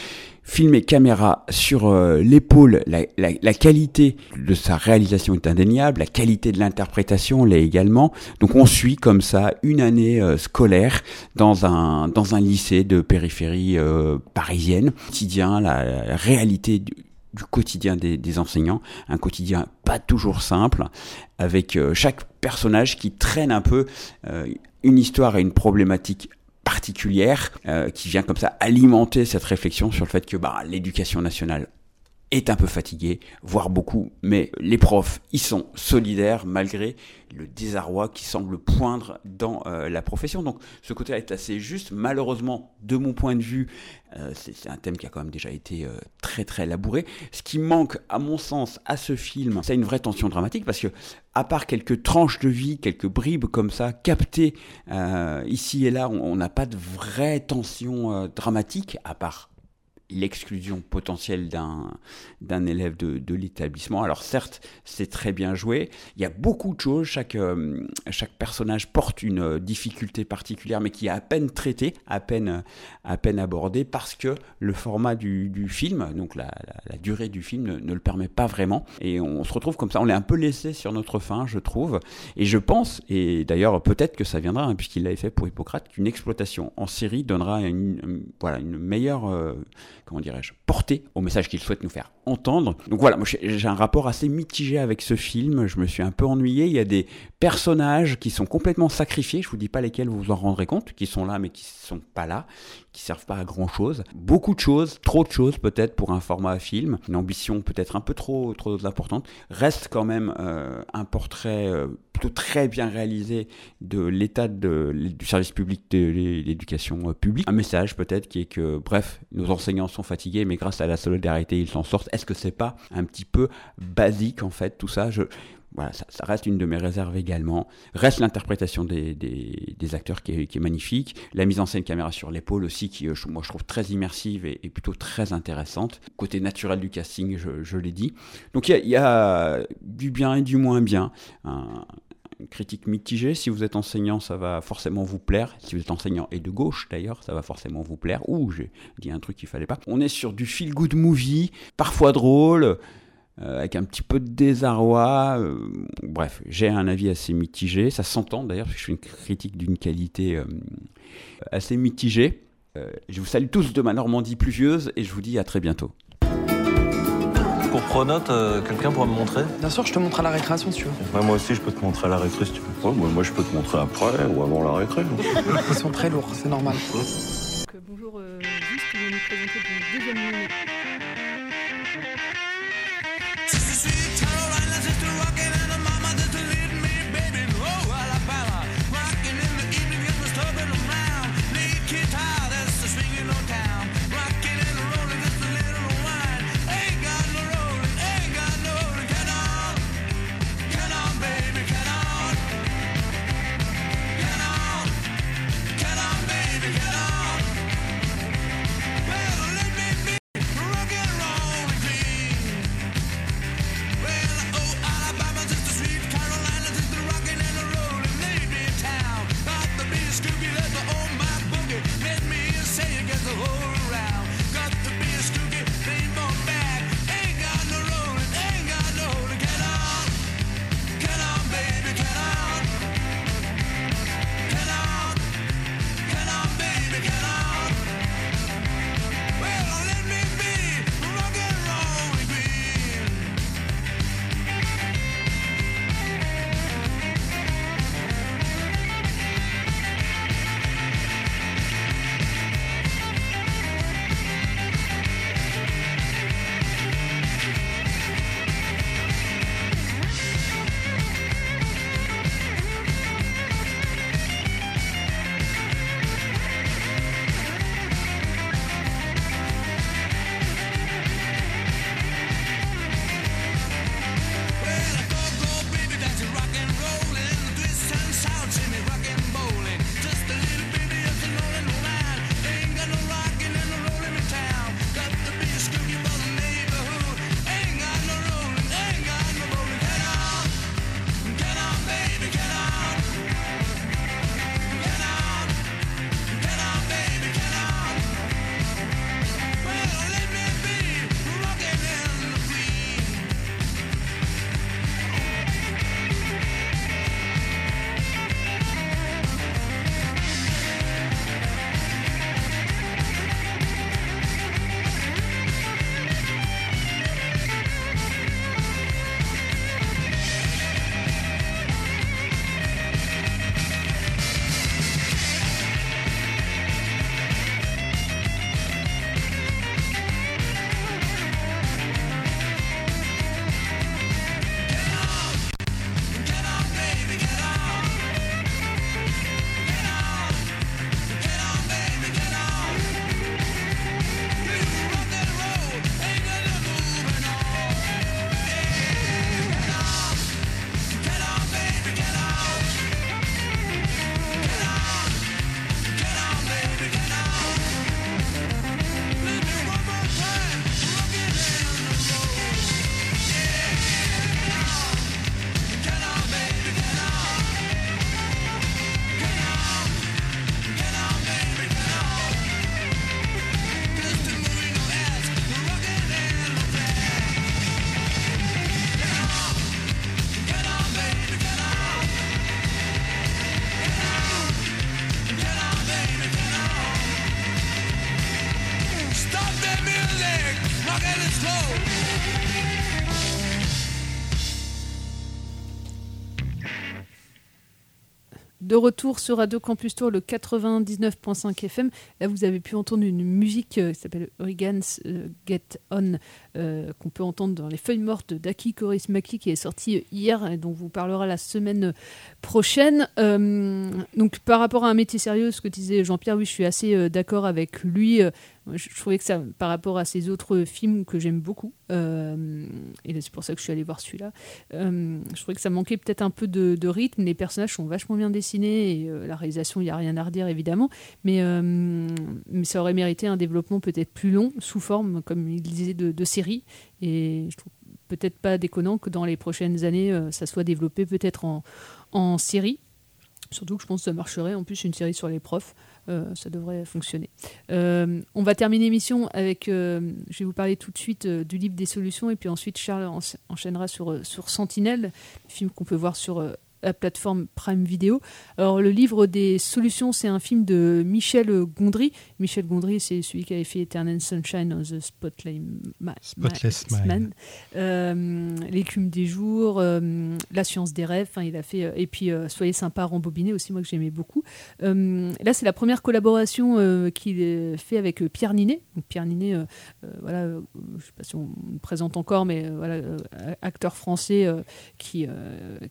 film et caméra sur euh, l'épaule, la, la, la qualité de sa réalisation est indéniable, la qualité de l'interprétation l'est également. Donc on suit comme ça une année euh, scolaire dans un dans un lycée de périphérie euh, parisienne, quotidien, la, la réalité du, du quotidien des, enseignants, un quotidien pas toujours simple, avec euh, chaque personnage qui traîne un peu euh, une histoire et une problématique particulière euh, qui vient comme ça alimenter cette réflexion sur le fait que bah, l'éducation nationale est un peu fatiguée, voire beaucoup, mais les profs, ils sont solidaires malgré le désarroi qui semble poindre dans euh, la profession. Donc ce côté-là est assez juste. Malheureusement, de mon point de vue, euh, c'est un thème qui a quand même déjà été euh, très très labouré. Ce qui manque, à mon sens, à ce film, c'est une vraie tension dramatique parce que, à part quelques tranches de vie, quelques bribes comme ça, captées ici et là, on n'a pas de vraie tension dramatique, à part l'exclusion potentielle d'un élève de, de l'établissement. Alors certes, c'est très bien joué. Il y a beaucoup de choses. Chaque euh, chaque personnage porte une euh, difficulté particulière, mais qui est à peine traitée, à peine à peine abordée, parce que le format du, du film, donc la, la, durée du film, ne, ne, le permet pas vraiment. Et on se retrouve comme ça. On est un peu laissé sur notre fin, je trouve. Et je pense, et d'ailleurs peut-être que ça viendra, hein, puisqu'il l'avait fait pour Hippocrate, qu'une exploitation en série donnera une, voilà une meilleure euh, comment dirais-je, porter au message qu'il souhaite nous faire entendre. Donc voilà, moi j'ai un rapport assez mitigé avec ce film, je me suis un peu ennuyé, il y a des personnages qui sont complètement sacrifiés, je vous dis pas lesquels vous vous en rendrez compte, qui sont là mais qui sont pas là, qui servent pas à grand chose. Beaucoup de choses, trop de choses peut-être pour un format film, une ambition peut-être un peu trop trop importante. Reste quand même euh, un portrait euh, plutôt très bien réalisé de l'état du service public de l'éducation euh, publique. Un message peut-être qui est que bref, nos enseignants sont fatigués, mais grâce à la solidarité ils s'en sortent. Est-ce que c'est pas un petit peu basique en fait tout ça? Je voilà, ça, reste une de mes réserves également. Reste l'interprétation des, des, acteurs qui est, qui est, magnifique. La mise en scène caméra sur l'épaule aussi, qui euh, moi je trouve très immersive et, plutôt très intéressante. Côté naturel du casting, je, l'ai dit. Donc il y, a, du bien et du moins bien. Critique mitigée. Si vous êtes enseignant, ça va forcément vous plaire. Si vous êtes enseignant et de gauche d'ailleurs, ça va forcément vous plaire. Ouh, j'ai dit un truc qu'il fallait pas. On est sur du feel good movie, parfois drôle. Euh, avec un petit peu de désarroi. Euh, bref, j'ai un avis assez mitigé. Ça s'entend d'ailleurs, parce je fais une critique d'une qualité euh, assez mitigée. je vous salue tous de ma Normandie pluvieuse et je vous dis à très bientôt. Pour Pronote, quelqu'un pourra me montrer? Bien sûr, je te montre à la récréation si tu veux. moi aussi, je peux te montrer à la récré si tu veux. moi, moi, je peux te montrer après ou avant la récré. Ils <laughs> sont très lourds, c'est normal. bonjour, juste, nous présenter une deuxième De retour sur Radio Campus Tour, le 99.5 FM. Là, vous avez pu entendre une musique euh, qui s'appelle Regan's euh, Get On, euh, qu'on peut entendre dans les feuilles mortes d'Aki Korismaki, qui est sorti hier et dont vous parlera la semaine prochaine. donc, par rapport à un métier sérieux, ce que disait Jean-Pierre, oui, je suis assez d'accord avec lui je, trouvais que ça, par rapport à ces autres films que j'aime beaucoup, euh, et c'est pour ça que je suis allée voir celui-là, euh, je trouvais que ça manquait peut-être un peu de, rythme. Les personnages sont vachement bien dessinés, et euh, la réalisation, il n'y a rien à redire évidemment, mais, ça aurait mérité un développement peut-être plus long, sous forme, comme il disait, de, de série. Et je trouve peut-être pas déconnant que dans les prochaines années, ça soit développé peut-être en, en série. Surtout que je pense que ça marcherait en plus une série sur les profs. Euh, ça devrait fonctionner. Euh, on va terminer l'émission avec, euh, je vais vous parler tout de suite du livre des solutions et puis ensuite Charles enchaînera sur, sur Sentinelle, film qu'on peut voir sur la plateforme Prime Video. Alors, le livre des solutions, c'est un film de Michel Gondry. Michel Gondry, c'est celui qui avait fait Eternal Sunshine of the Spotlight Spotless Man. Euh, L'écume des jours, euh, La science des rêves. il a fait, euh, et puis Soyez sympa, rembobiné aussi, moi que j'aimais beaucoup. là, c'est la première collaboration qu'il fait avec Pierre Ninet. Donc, Pierre Ninet, voilà, je ne sais pas si on le présente encore, mais voilà, acteur français qui,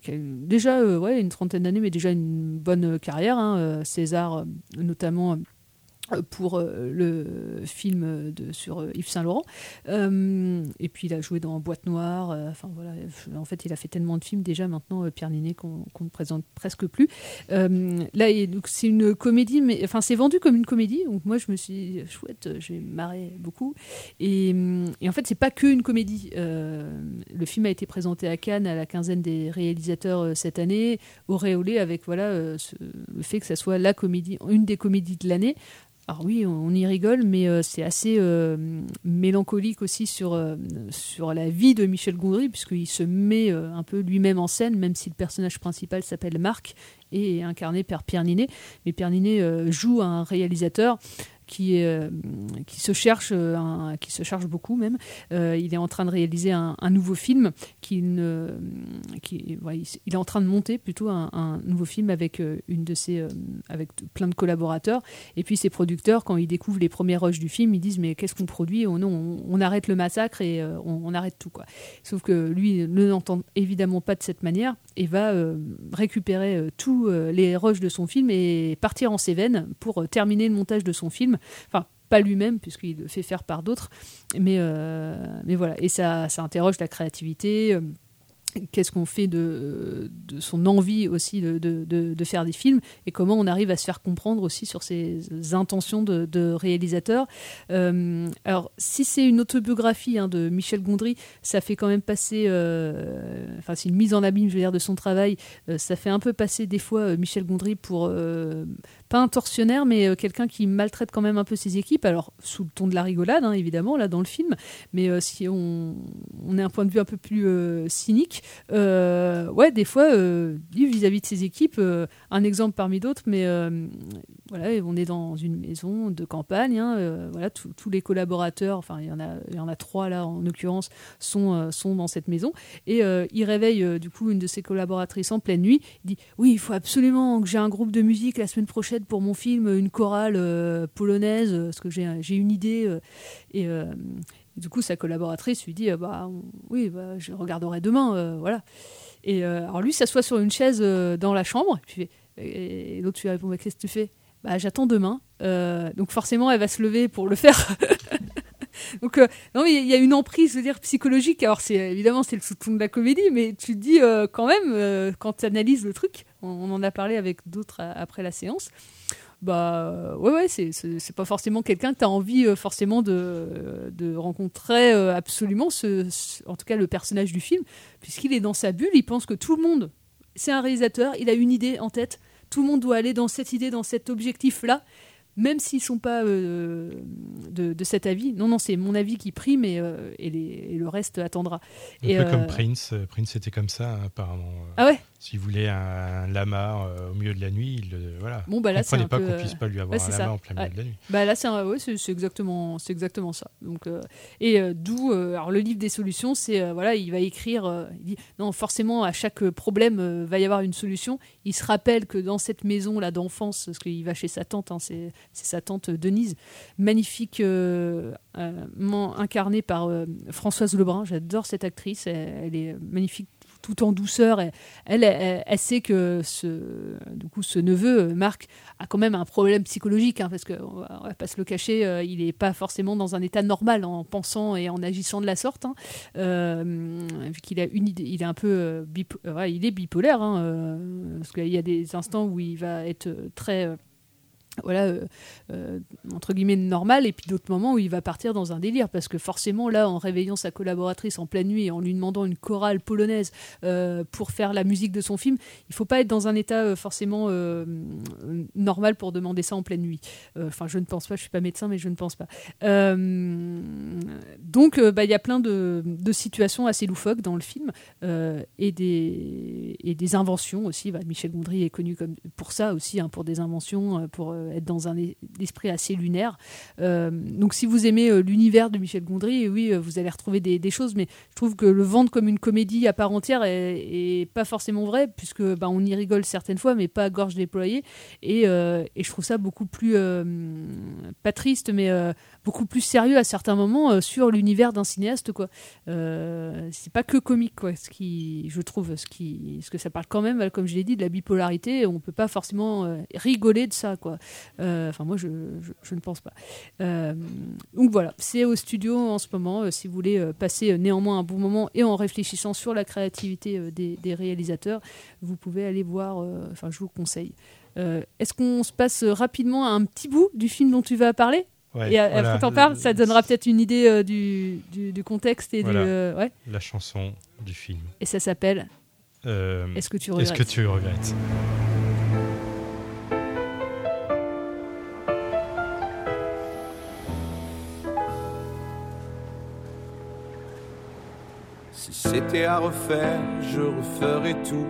qui a déjà euh, ouais, une trentaine d'années, mais déjà une bonne carrière. Hein, euh, César, euh, notamment pour le film de, sur Yves Saint Laurent. et puis il a joué dans Boîte Noire. enfin voilà, en fait il a fait tellement de films déjà maintenant Pierre Ninet qu'on ne présente presque plus. là c'est une comédie, mais enfin c'est vendu comme une comédie. Donc moi je me suis dit, chouette, j'ai marré beaucoup. Et, et en fait c'est pas que une comédie. le film a été présenté à Cannes à la quinzaine des réalisateurs cette année, auréolé avec voilà le fait que ça soit la comédie, une des comédies de l'année. Alors oui, on y rigole, mais euh, c'est assez euh, mélancolique aussi sur, euh, sur la vie de Michel Gondry, puisqu'il se met un peu lui-même en scène, même si le personnage principal s'appelle Marc et est incarné par Pierre Ninet. Mais Pierre Ninet joue un réalisateur qui, euh, qui, se cherche, euh, qui se charge beaucoup même. Euh, il est en train de réaliser un, nouveau film, qui, il est en train de monter plutôt un, nouveau film avec une de ses, avec plein de collaborateurs. Et puis ses producteurs, quand ils découvrent les premières rushs du film, ils disent mais qu'est-ce qu'on produit? Oh non, on, arrête le massacre et on, arrête tout quoi. Sauf que lui ne l'entend évidemment pas de cette manière et va récupérer tous les rushs de son film et partir en Cévennes pour terminer le montage de son film Enfin, pas lui-même, puisqu'il le fait faire par d'autres. Mais, euh, mais voilà, et ça, ça interroge la créativité. Euh, qu'est-ce qu'on fait de, de, son envie aussi de, de, de, faire des films et comment on arrive à se faire comprendre aussi sur ses intentions de, réalisateur. Euh, alors, si c'est une autobiographie hein, de Michel Gondry, ça fait quand même passer, enfin, c'est une mise en abîme, je veux dire, de son travail, ça fait un peu passer des fois Michel Gondry pour pas un tortionnaire, mais euh, quelqu'un qui maltraite quand même un peu ses équipes. Alors, sous le ton de la rigolade, hein, évidemment, là, dans le film. Mais euh, si on, on est un point de vue un peu plus euh, cynique, ouais, des fois, vis-à-vis de ses équipes, un exemple parmi d'autres, mais voilà, on est dans une maison de campagne. Hein, voilà, tous les collaborateurs, enfin, il y en a, il y en a trois là, en l'occurrence, sont, sont dans cette maison. Et il réveille, du coup, une de ses collaboratrices en pleine nuit. Il dit Oui, il faut absolument que j'ai un groupe de musique la semaine prochaine pour mon film une chorale euh, polonaise, parce que j'ai une idée. Euh, et, du coup, sa collaboratrice lui dit bah, Oui, bah, je regarderai demain. voilà. Et alors lui s'assoit sur une chaise dans la chambre. Et, l'autre lui répond Qu'est-ce que tu fais? Bah, J'attends demain. donc forcément, elle va se lever pour le faire. <laughs> Donc non il y a une emprise, je veux dire psychologique. Alors c'est évidemment c'est le sous-ton de la comédie, mais tu te dis quand même quand tu analyses le truc, on, en a parlé avec d'autres après la séance. Bah ouais, ouais, c'est pas forcément quelqu'un que tu as envie euh, forcément de, de rencontrer euh, absolument, ce, en tout cas le personnage du film, puisqu'il est dans sa bulle, il pense que tout le monde, c'est un réalisateur, il a une idée en tête, tout le monde doit aller dans cette idée, dans cet objectif-là, même s'ils sont pas euh, de, de, cet avis. Non, non, c'est mon avis qui prime et, et, les, et le reste attendra. Un peu comme Prince. Prince était comme ça, apparemment. Ah ouais? S'il voulait un, lama euh, au milieu de la nuit, il euh, voilà. Bon, bah là, un pas qu'on euh, puisse pas lui avoir ouais, un c'est lama ça. en plein milieu Ouais. de la nuit. Bah là, c'est ouais, c'est c'est exactement, c'est exactement ça. Donc, euh, et euh, d'où, alors le livre des solutions, c'est voilà, il va écrire, il dit non, forcément, à chaque problème, va y avoir une solution. Il se rappelle que dans cette maison là d'enfance, parce qu'il va chez sa tante, hein, c'est c'est sa tante Denise, magnifique, incarnée par Françoise Lebrun. J'adore cette actrice, elle, elle est magnifique tout en douceur. Elle, elle, sait que ce, du coup, ce neveu, euh, Marc, a quand même un problème psychologique, hein, parce qu'on va, pas se le cacher, euh, il n'est pas forcément dans un état normal en pensant et en agissant de la sorte. hein. Euh, vu qu'il a une idée, il est un peu il est bipolaire, hein, parce qu'il y a des instants où il va être très voilà, euh, euh, entre guillemets normal, et puis d'autres moments où il va partir dans un délire, parce que forcément, là, en réveillant sa collaboratrice en pleine nuit et en lui demandant une chorale polonaise euh, pour faire la musique de son film, il faut pas être dans un état forcément normal pour demander ça en pleine nuit. Enfin, je ne pense pas, je suis pas médecin, mais je ne pense pas. Donc, bah, il y a plein de, situations assez loufoques dans le film, et, des, et des inventions aussi. Bah, Michel Gondry est connu comme, pour ça aussi, hein, pour des inventions, pour être dans un es- esprit assez lunaire. Euh, donc, si vous aimez euh, l'univers de Michel Gondry, oui, euh, vous allez retrouver des, choses, mais je trouve que le vendre comme une comédie à part entière est, pas forcément vrai, puisque bah, on y rigole certaines fois, mais pas à gorge déployée. Et, euh, et je trouve ça beaucoup plus, euh, pas triste, mais euh, beaucoup plus sérieux à certains moments euh, sur l'univers d'un cinéaste. quoi. Euh, c'est pas que comique, quoi, ce qui, je trouve, ce, qui, ce que ça parle quand même, comme je l'ai dit, de la bipolarité. On peut pas forcément euh, rigoler de ça. quoi. Enfin, moi, je, je, ne pense pas. Donc voilà, c'est au studio en ce moment. si vous voulez passer néanmoins un bon moment et en réfléchissant sur la créativité des, réalisateurs, vous pouvez aller voir. je vous le conseille. Est-ce qu'on se passe rapidement à un petit bout du film dont tu vas parler? Ouais, Et voilà. après, t'en parles, ça donnera peut-être une idée euh, du, du, du contexte et Voilà. du. euh, ouais. La chanson du film. Et ça s'appelle. Euh, Est-ce que tu Est-ce que regrettes tu regrettes Si c'était à refaire, je referais tout.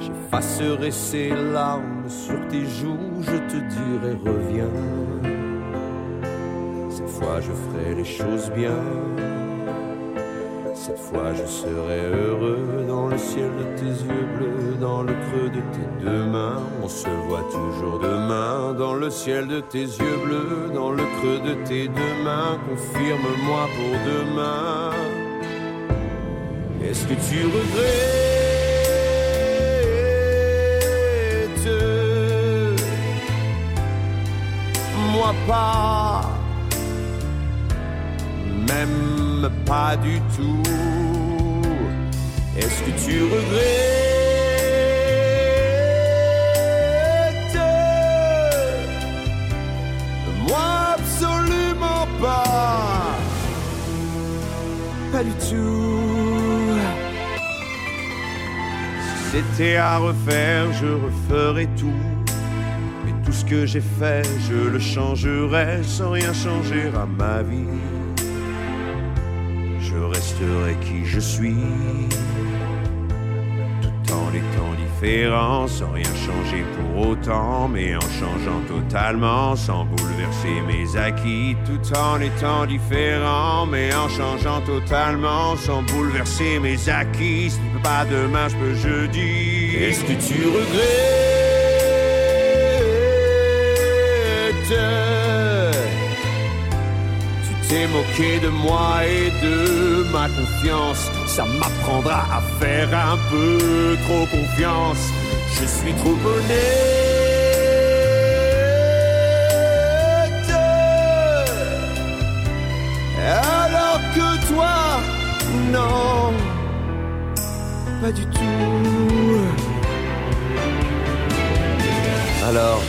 J'effacerais ces larmes sur tes joues, je te dirais reviens. Fois je ferai les choses bien. Cette fois je serai heureux dans le ciel de tes yeux bleus, dans le creux de tes deux mains. On se voit toujours demain dans le ciel de tes yeux bleus, dans le creux de tes deux mains. Confirme-moi pour demain. Est-ce que tu regrettes? Moi pas, même pas du tout. Est-ce que tu regrettes? Moi absolument pas, pas du tout. Si c'était à refaire, je referais tout. Mais tout ce que j'ai fait, je le changerais sans rien changer à ma vie. Resterai qui je suis, tout en étant différent, sans rien changer pour autant, mais en changeant totalement, sans bouleverser mes acquis, tout en étant différent, mais en changeant totalement, sans bouleverser mes acquis. Si peux pas demain, je peux jeudi. Est-ce que tu regrettes T'es moqué de moi et de ma confiance. Ça m'apprendra à faire un peu trop confiance. Je suis trop honnête. Alors que toi, non, pas du tout. Alors,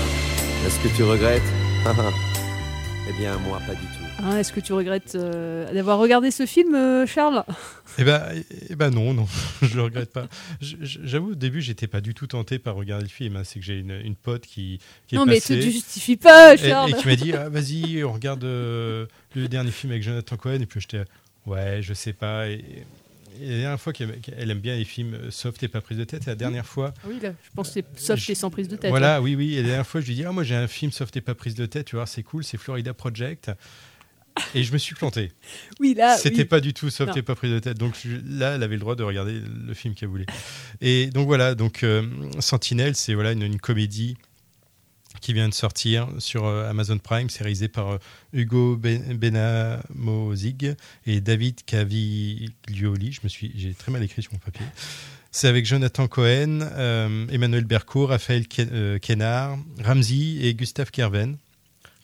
est-ce que tu regrettes? <laughs> Eh bien, moi, pas du tout. Hein, Est-ce que tu regrettes euh, d'avoir regardé ce film, euh, Charles? Eh ben, eh ben non, non, <laughs> je le regrette pas. J'avoue, au début, j'étais pas du tout tenté par regarder le film. hein. C'est que j'ai une, une pote qui, qui est Non, mais passée te justifies pas, et- Charles. Et, qui m'a dit ah, vas-y, on regarde euh, le dernier film avec Jonathan Cohen. Et puis j'étais ouais, je sais pas. Et, et la dernière fois qu'elle aime bien les films euh, soft et pas prise de tête, et la dernière fois. Oui, là, je pense que c'est soft et sans prise de tête. Voilà, hein. oui, oui. Et la dernière fois, je lui dis Ah, moi j'ai un film soft et pas prise de tête, tu vois, c'est cool, c'est Florida Project. Et je me suis planté. <laughs> Oui, là. C'était oui. pas du tout soft Non. et pas prise de tête. Donc je- là, elle avait le droit de regarder le film qu'elle voulait. Et donc voilà, donc euh, Sentinelle, c'est voilà une, une comédie qui vient de sortir sur euh, Amazon Prime. C'est réalisé par euh, Hugo Ben- Benamozig et David Caviglioli. Je me suis, j'ai très mal écrit sur mon papier. C'est avec Jonathan Cohen, euh, Emmanuel Berco, Raphaël Ken- euh, Kénard, Ramsey et Gustave Kerven.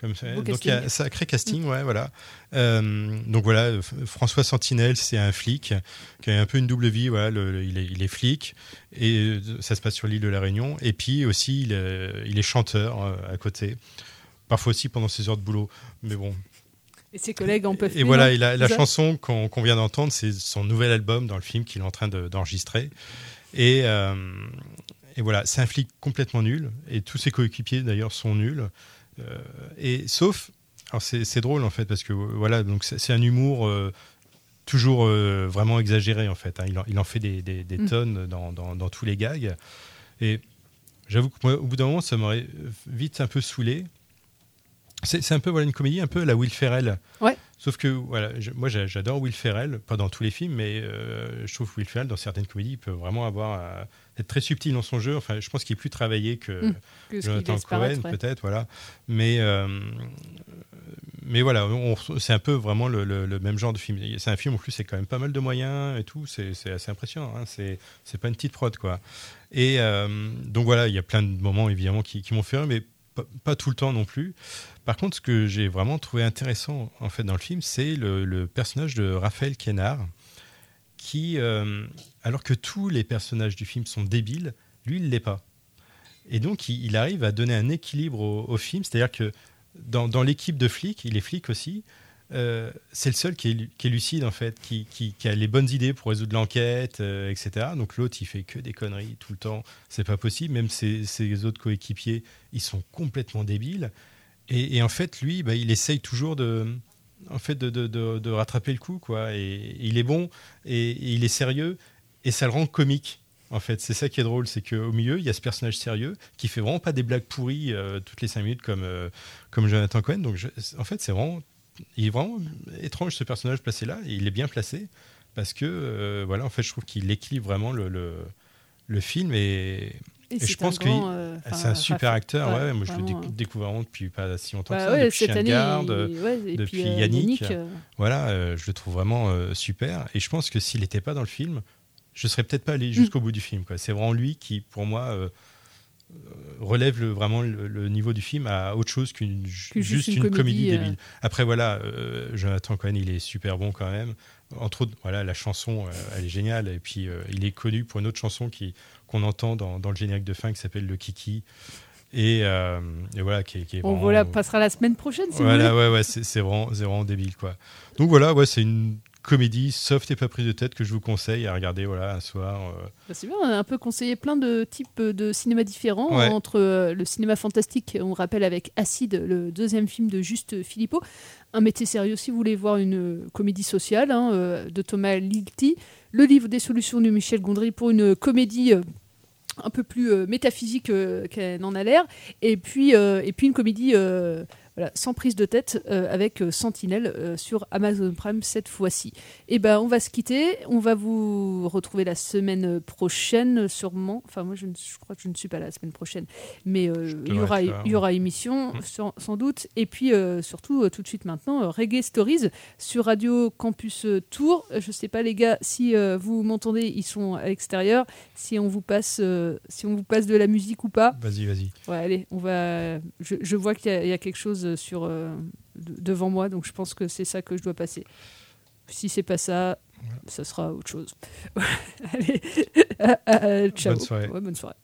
Comme ça. Donc il y a casting. sacré casting, ouais, voilà. Euh, donc voilà, euh, François Sentinelle, c'est un flic qui a un peu une double vie. Voilà, le- il, est, il est flic et euh, ça se passe sur l'île de la Réunion. Et puis aussi, il est, il est chanteur euh, à côté. Parfois aussi pendant ses heures de boulot. Mais bon. Et ses collègues en peuvent Et plus, voilà, et la, la chanson qu'on vient d'entendre, c'est son nouvel album dans le film qu'il est en train de- d'enregistrer. et, euh, et voilà, c'est un flic complètement nul. Et tous ses coéquipiers d'ailleurs sont nuls. Euh, et sauf, alors c'est drôle en fait parce que voilà, donc c'est un humour euh, toujours euh, vraiment exagéré en fait. hein. Il, en, il en fait des, des- des Mm. tonnes dans, dans- dans tous les gags. Et j'avoue que moi, au bout d'un moment, ça m'aurait vite un peu saoulé. C'est un peu voilà une comédie un peu à la Will Ferrell. Ouais. Sauf que voilà, je- moi j'a- j'adore Will Ferrell, pas dans tous les films, mais euh, je trouve que Will Ferrell dans certaines comédies il peut vraiment avoir être très subtil dans son jeu. Enfin, je pense qu'il est plus travaillé que, Mm. Que Jonathan Cohen ouais. peut-être, voilà. Mais euh, mais voilà, c'est un peu vraiment le, le- le même genre de film. C'est un film en plus, c'est quand même pas mal de moyens et tout. C'est assez impressionnant. Hein. C'est pas une petite prod quoi. Et euh, donc voilà, il y a plein de moments évidemment qui, qui m'ont fait rire, mais pas, pas tout le temps non plus. Par contre, ce que j'ai vraiment trouvé intéressant en fait dans le film, c'est le, le personnage de Raphaël Kénard, qui, euh, alors que tous les personnages du film sont débiles, lui il l'est pas. Et donc il, arrive à donner un équilibre au, film, c'est-à-dire que dans, l'équipe de flics, il est flic aussi. euh, c'est le seul qui est, lucide en fait, qui, a les bonnes idées pour résoudre l'enquête, euh, etc. Donc l'autre, il fait que des conneries tout le temps. C'est pas possible. Même ses, autres coéquipiers, ils sont complètement débiles. Et, et en fait, lui, bah, il essaye toujours de, en fait, de, rattraper le coup, quoi. Et il est bon et, il est sérieux et ça le rend comique. En fait, c'est ça qui est drôle, c'est qu'au milieu, il y a ce personnage sérieux qui fait vraiment pas des blagues pourries euh, toutes les cinq minutes comme, euh, comme Jonathan Cohen. Donc, en fait, c'est vraiment, il est vraiment étrange ce personnage placé là. Il est bien placé parce que, euh, voilà, en fait, je trouve qu'il équilibre vraiment le, le, le film et, Et et je pense que euh, c'est un super acteur. ouais, Ouais, moi, je le euh. découvre depuis pas si longtemps Bah que ça, depuis cette année, garde, depuis puis, euh, Yannick. Yannick. Voilà, je le trouve vraiment super. Et je pense que s'il n'était pas dans le film, je serais peut-être pas allé jusqu'au bout du film. C'est vraiment lui qui, pour moi, relève le- vraiment le, le niveau du film à autre chose qu'une Que juste, une une, comédie, comédie, euh. débile. Après, voilà, euh, Jonathan Cohen, il est super bon quand même. Entre autres, voilà, la chanson, euh, elle est géniale. Et puis, euh, il est connu pour une autre chanson qui qu'on entend dans, dans le générique de fin qui s'appelle Le Kiki. Et, euh, et voilà, qui, est- qui est On vraiment- voilà, passera la semaine prochaine si voilà, vous voulez. ouais, ouais, c'est vraiment, c'est vraiment débile, quoi. Donc voilà, ouais, c'est une comédie soft et pas prise de tête que je vous conseille à regarder, voilà, un soir. euh. Bah, c'est bien, on a un peu conseillé plein de types de cinéma différents, Ouais. entre euh, le cinéma fantastique, on rappelle avec Acide, le deuxième film de Juste Philippot, Un métier sérieux si vous voulez voir une euh, comédie sociale hein, euh, de Thomas Ligti, le livre des solutions de Michel Gondry pour une comédie... euh, un peu plus euh, métaphysique euh, qu'elle n'en a l'air, et puis, euh, et puis une comédie euh, voilà, sans prise de tête euh, avec euh, Sentinelle euh, sur Amazon Prime cette fois-ci. Et ben on va se quitter, on va vous retrouver la semaine prochaine sûrement. Enfin moi je, ne- je crois que je ne suis pas là la semaine prochaine, mais euh, il y aura y émission sans, sans doute. Et puis surtout tout de suite maintenant Reggae Stories sur Radio Campus Tour. Je sais pas les gars si vous m'entendez, ils sont à l'extérieur. Si on vous passe si on vous passe de la musique ou pas. Vas-y, vas-y. Ouais, allez, on va. Je, je vois qu'il y a quelque chose sur euh, de- devant moi, donc je pense que c'est ça que je dois passer. Si c'est pas ça, ça sera autre chose. <laughs> allez, <laughs> ciao. Bonne soirée. Ouais, bonne soirée.